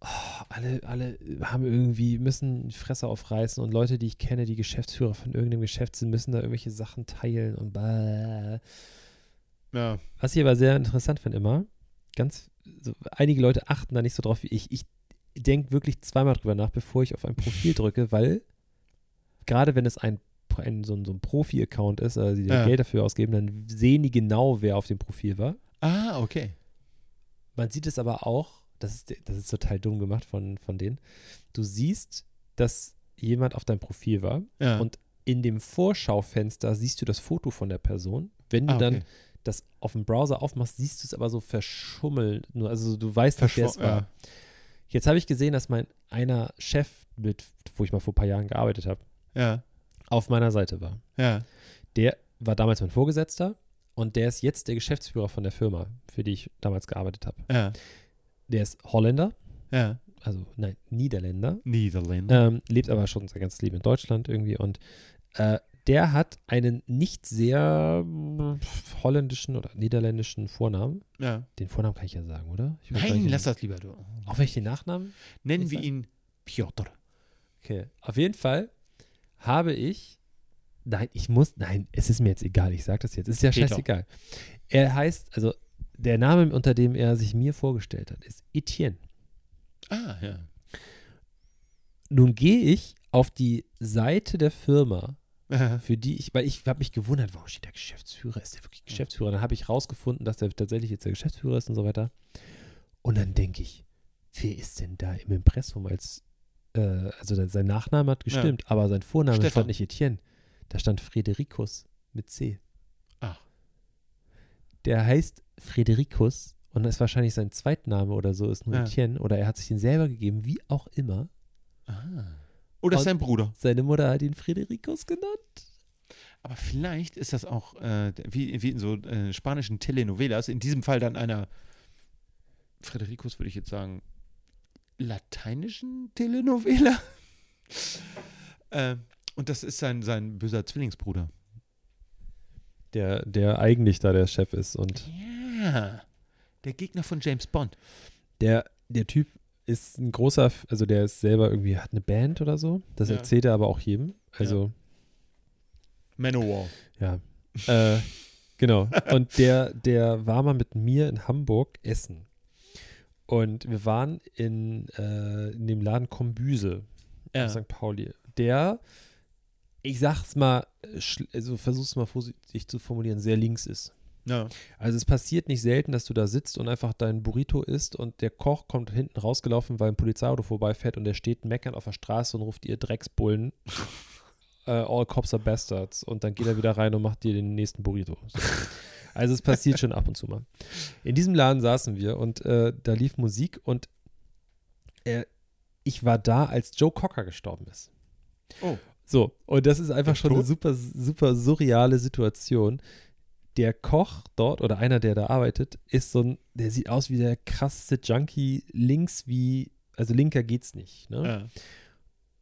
oh, alle, alle haben irgendwie, müssen die Fresse aufreißen und Leute, die ich kenne, die Geschäftsführer von irgendeinem Geschäft sind, müssen da irgendwelche Sachen teilen und bäh. Ja. Was ich aber sehr interessant finde immer, ganz, so, einige Leute achten da nicht so drauf wie ich. Ich denke wirklich zweimal drüber nach, bevor ich auf ein Profil drücke, weil gerade wenn es ein, ein so, ein- so ein Profi-Account ist, also die Ja. Geld dafür ausgeben, dann sehen die genau, wer auf dem Profil war. Ah, okay. Man sieht es aber auch, das ist, das ist total dumm gemacht von, von denen. Du siehst, dass jemand auf deinem Profil war. Ja. Und In dem Vorschaufenster siehst du das Foto von der Person. Wenn du Ah, dann okay. das auf dem Browser aufmachst, siehst du es aber so verschummelt. Also du weißt nicht, wer es Verschwo- war. ja. Jetzt habe ich gesehen, dass mein einer Chef, mit, wo ich mal vor ein paar Jahren gearbeitet habe, Ja, auf meiner Seite war. ja. Der war damals mein Vorgesetzter und der ist jetzt der Geschäftsführer von der Firma, für die ich damals gearbeitet habe. Ja, Der ist Holländer, ja. also nein, Niederländer, Niederländer. ähm, lebt aber schon sein ganzes Leben in Deutschland irgendwie und äh, der hat einen nicht sehr holländischen oder niederländischen Vornamen. ja. Den Vornamen kann ich ja sagen, oder? Nein, lass das lieber du. Auch wenn ich den Nachnamen? Nennen wir sag- ihn Piotr. Okay. Auf jeden Fall habe ich. Nein, ich muss. Nein, es ist mir jetzt egal. Ich sage das jetzt. Ist ja Peter. scheißegal. Er heißt, also der Name, unter dem er sich mir vorgestellt hat, ist Etienne. Ah, ja. Nun gehe ich auf die Seite der Firma, Ja. für die ich, weil ich habe mich gewundert, warum steht der Geschäftsführer? Ist der wirklich Geschäftsführer? Dann habe ich rausgefunden, dass der tatsächlich jetzt der Geschäftsführer ist und so weiter. Und dann denke ich, wer ist denn da im Impressum als, äh, also sein Nachname hat gestimmt, aber sein Vorname Stefan. stand nicht Etienne. Da stand Fredericus mit C. Der heißt Fredericus und das ist wahrscheinlich sein Zweitname oder so, ist nur Ja. Etienne oder er hat sich den selber gegeben, wie auch immer. Ah. Oder ist Und- sein Bruder. Seine Mutter hat ihn Fredericus genannt. Aber vielleicht ist das auch äh, wie, wie in so äh, spanischen Telenovelas, in diesem Fall dann einer, Fredericus würde ich jetzt sagen, lateinischen Telenovela. äh, und das ist sein, sein böser Zwillingsbruder. Der, der eigentlich da der Chef ist und Ja. Der Gegner von James Bond. Der, der Typ ist ein großer, also der ist selber irgendwie, hat eine Band oder so. Das Ja. erzählt er aber auch jedem. Also, Manowar. ja. äh, genau. Und der, der war mal mit mir in Hamburg essen. Und wir waren in, äh, in dem Laden Kombüse Ja. auf St. Pauli. Der, ich sag's mal, schl- also versuch's mal vorsichtig zu formulieren, sehr links ist. ja. Also es passiert nicht selten, dass du da sitzt und einfach dein Burrito isst und der Koch kommt hinten rausgelaufen, weil ein Polizeiauto vorbeifährt und der steht meckern auf der Straße und ruft ihr Drecksbullen, äh, all cops are bastards und dann geht er wieder rein und macht dir den nächsten Burrito. So. Also es passiert schon ab und zu mal. In diesem Laden saßen wir und äh, da lief Musik und äh, ich war da, als Joe Cocker gestorben ist. Oh. So, und das ist einfach Ist schon eine tot? super, super surreale Situation. Der Koch dort oder einer, der da arbeitet, ist so ein, der sieht aus wie der krasseste Junkie links wie, also linker geht's nicht. Ne? Ja.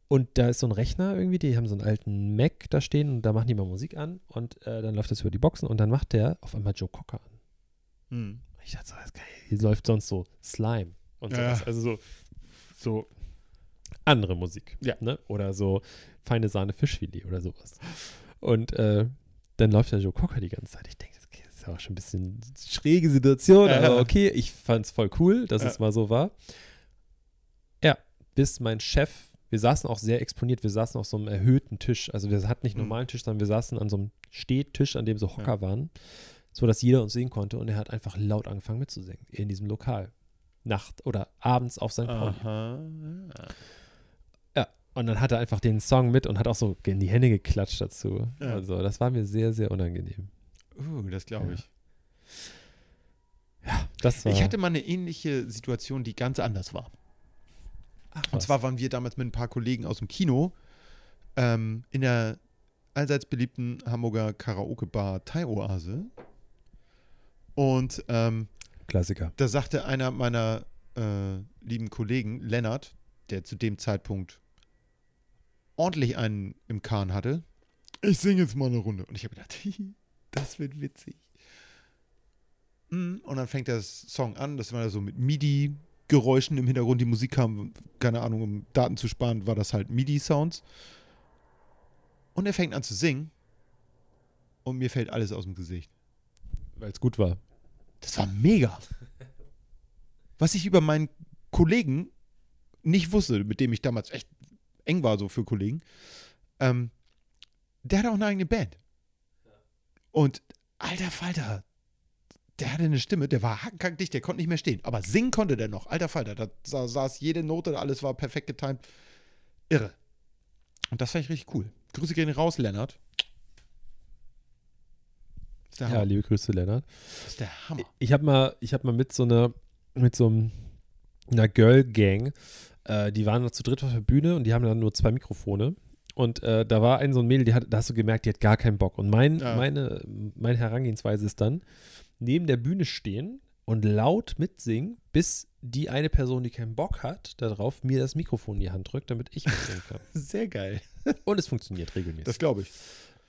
Und da ist so ein Rechner irgendwie, die haben so einen alten Mac da stehen und da machen die mal Musik an und äh, dann läuft das über die Boxen und dann macht der auf einmal Joe Cocker an. Hm. Ich dachte so, das ist geil. Hier läuft sonst so Slime und Ja. sowas. Also so, so andere Musik. Ja. Ne? Oder so feine Sahne Fischfilet oder sowas. Und äh, dann läuft der Joe Cocker die ganze Zeit. Ich denke, das ist ja auch schon ein bisschen schräge Situation, Ja. aber okay, ich fand es voll cool, dass Ja. es mal so war. Ja, bis mein Chef, wir saßen auch sehr exponiert, wir saßen auf so einem erhöhten Tisch. Also wir hatten nicht einen Mhm. normalen Tisch, sondern wir saßen an so einem Stehtisch, an dem so Hocker waren, so dass jeder uns sehen konnte und er hat einfach laut angefangen mitzusingen in diesem Lokal. Nacht oder abends auf St. Pauli. Aha. Ja, und dann hat er einfach den Song mit und hat auch so in die Hände geklatscht dazu. Ja. Also, das war mir sehr, sehr unangenehm. Uh, das glaube Ja. ich. Das war. Ich hatte mal eine ähnliche Situation, die ganz anders war. Ach, Und zwar waren wir damals mit ein paar Kollegen aus dem Kino ähm, in der allseits beliebten Hamburger Karaoke-Bar Thai Oase. Und ähm, Klassiker. da sagte einer meiner äh, lieben Kollegen, Lennart, der zu dem Zeitpunkt ordentlich einen im Kahn hatte, ich singe jetzt mal eine Runde. Und ich habe gedacht, das wird witzig. mm, und dann fängt der Song an, das war so mit MIDI-Geräuschen im Hintergrund, die Musik kam, keine Ahnung, um Daten zu sparen, war das halt MIDI-Sounds. Und er fängt an zu singen und mir fällt alles aus dem Gesicht. Weil es gut war. Das war mega. Was ich über meinen Kollegen nicht wusste, mit dem ich damals echt eng war, so für Kollegen, ähm, der hatte auch eine eigene Band. Und alter Falter, der hatte eine Stimme, der war hackenkackdicht, der konnte nicht mehr stehen. Aber singen konnte der noch. Alter Falter, da sa- saß jede Note, alles war perfekt getimt. Irre. Und das fand ich richtig cool. Grüße gehen raus, Lennart. Ist der Ja, Hammer. liebe Grüße, Lennart. Ist der Hammer. Ich habe mal, ich habe mal mit so einer, mit so einem, einer Girl Gang, äh, die waren noch zu dritt auf der Bühne und die haben dann nur zwei Mikrofone. Und äh, da war ein so ein Mädel, die hat, da hast du gemerkt, die hat gar keinen Bock. Und mein, Ja. meine, meine Herangehensweise ist dann, neben der Bühne stehen und laut mitsingen, bis die eine Person, die keinen Bock hat, darauf mir das Mikrofon in die Hand drückt, damit ich mitsingen kann. Sehr geil. Und es funktioniert regelmäßig. Das glaube ich.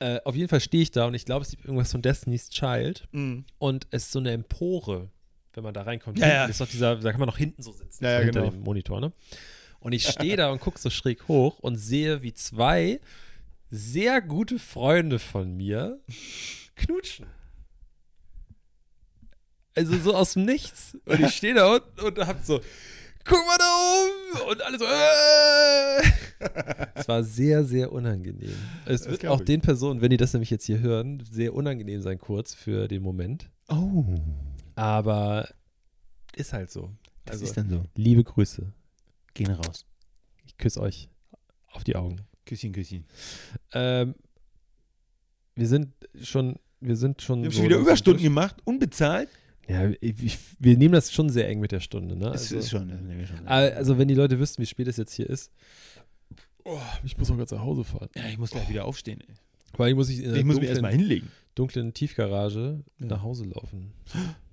äh, auf jeden Fall stehe ich da und ich glaube, es gibt irgendwas von Destiny's Child Mhm. und es ist so eine Empore, wenn man da reinkommt. Ja, ja. ist doch dieser, da kann man noch hinten so sitzen, Ja, ja, hinter genau. dem Monitor, ne? Und ich stehe da und gucke so schräg hoch und sehe, wie zwei sehr gute Freunde von mir knutschen. Also so aus dem Nichts. Und ich stehe da unten und hab so, guck mal da oben! Und alle so, äh! Es war sehr, sehr unangenehm. Es Das wird auch ich. den Personen, wenn die das nämlich jetzt hier hören, sehr unangenehm sein kurz für den Moment. Oh. Aber ist halt so. Das Also, ist dann so. liebe Grüße. Gehen raus. Ich küsse euch auf die Augen. Küsschen, Küsschen. Ähm, wir sind schon, wir sind schon. Wir haben so schon wieder Überstunden gemacht, unbezahlt. Ja, ich, wir nehmen das schon sehr eng mit der Stunde, ne? Das Also, ist schon. Das nehmen wir schon. also, wenn die Leute wüssten, wie spät es jetzt hier ist. Oh, ich muss auch ganz nach Hause fahren. ja, ich muss gleich wieder aufstehen. Ey. Vor allem muss ich in der Ich muss mich dunklen, erstmal hinlegen. dunklen Tiefgarage Ja. nach Hause laufen.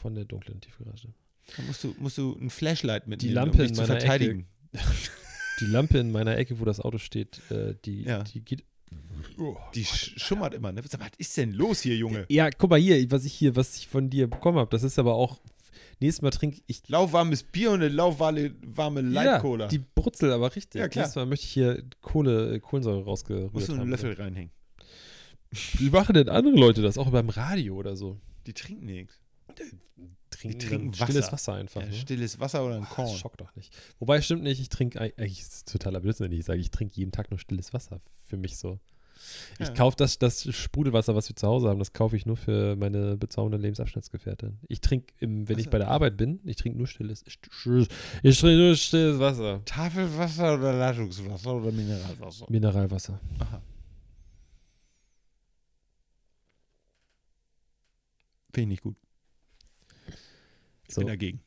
Von der dunklen Tiefgarage. Dann musst du, musst du ein Flashlight mitnehmen, Lampe um mich in zu meiner verteidigen. Die Lampe in meiner Ecke, wo das Auto steht, äh, die, Ja. die geht. Die sch schummert immer. Ne? Sag mal, Was ist denn los hier, Junge? Ja, guck mal hier, was ich hier, was ich von dir bekommen habe. Das ist aber auch. Nächstes Mal trinke ich Lauwarmes Bier und eine lauwarme warme Light-Cola. Ja, die Brutzel aber richtig. Ja, klar. Nächstes Mal möchte ich hier Kohle, äh, Kohlensäure rausgerührt musst du einen haben. Löffel reinhängen. Wie machen denn andere Leute das? Auch beim Radio oder so? Die trinken nichts. Trinken, trinken dann stilles Wasser. Wasser einfach. Ja, ne? stilles Wasser oder ein Korn. Das schockt doch nicht. Wobei, stimmt nicht, ich trinke eigentlich, ist totaler Blödsinn, wenn ich sage, ich trinke jeden Tag nur stilles Wasser. Für mich so. Ich Ja. kaufe das, das Sprudelwasser, was wir zu Hause haben, das kaufe ich nur für meine bezaubernde Lebensabschnittsgefährtin. Ich trinke, wenn Ach ich bei der Arbeit bin, ich trinke nur stilles, st- ich trinke nur stilles Wasser. Tafelwasser oder Leitungswasser oder Mineralwasser? Mineralwasser. Aha. Finde ich gut. Ich So. bin dagegen.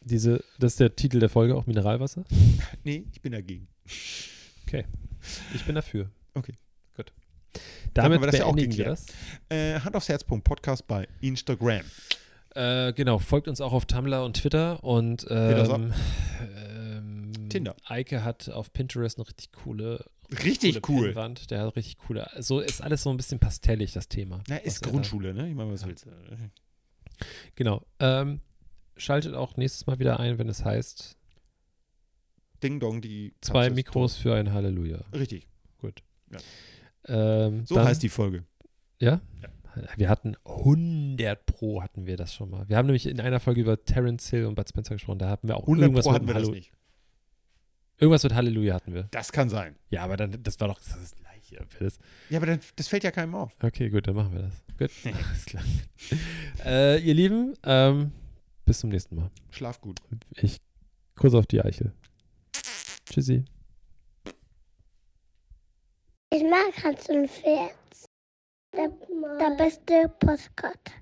Diese, das ist der Titel der Folge, auch Mineralwasser? Nee, ich bin dagegen. Ich bin dafür. Okay. Gut. Damit wir das ja auch wir das. Äh, Hand aufs Herz. Podcast bei Instagram. Äh, genau, folgt uns auch auf Tumblr und Twitter und ähm, ähm, Tinder. Eike hat auf Pinterest eine richtig coole, Richtig coole cool. Pinnwand. Der hat richtig coole. So ist alles so ein bisschen pastellig, das Thema. Na, ist da- Grundschule, ne? Ich meine, was Ja. willst du? Genau. Ähm, schaltet auch nächstes Mal wieder ein, wenn es heißt, Ding Dong, die zwei Katze ist Mikros für ein Halleluja. Richtig. Gut. Ja. Ähm, So dann, heißt die Folge. Ja? Wir hatten 100 Pro hatten wir das schon mal. Wir haben nämlich in einer Folge über Terence Hill und Bud Spencer gesprochen. Da hatten wir auch 100 irgendwas Pro mit hatten wir das Hallo- nicht. Irgendwas mit Halleluja hatten wir. Das kann sein. Ja, aber dann, das war doch das, ist das gleiche. Das, Ja, aber dann, das fällt ja keinem auf. okay, gut, dann machen wir das. Gut, alles klar. äh, ihr Lieben, ähm, bis zum nächsten Mal. Schlaf gut. Ich kurz auf die Eichel. Tschüssi. Ich mag Hans und Pferd. Der, der beste Postkarte.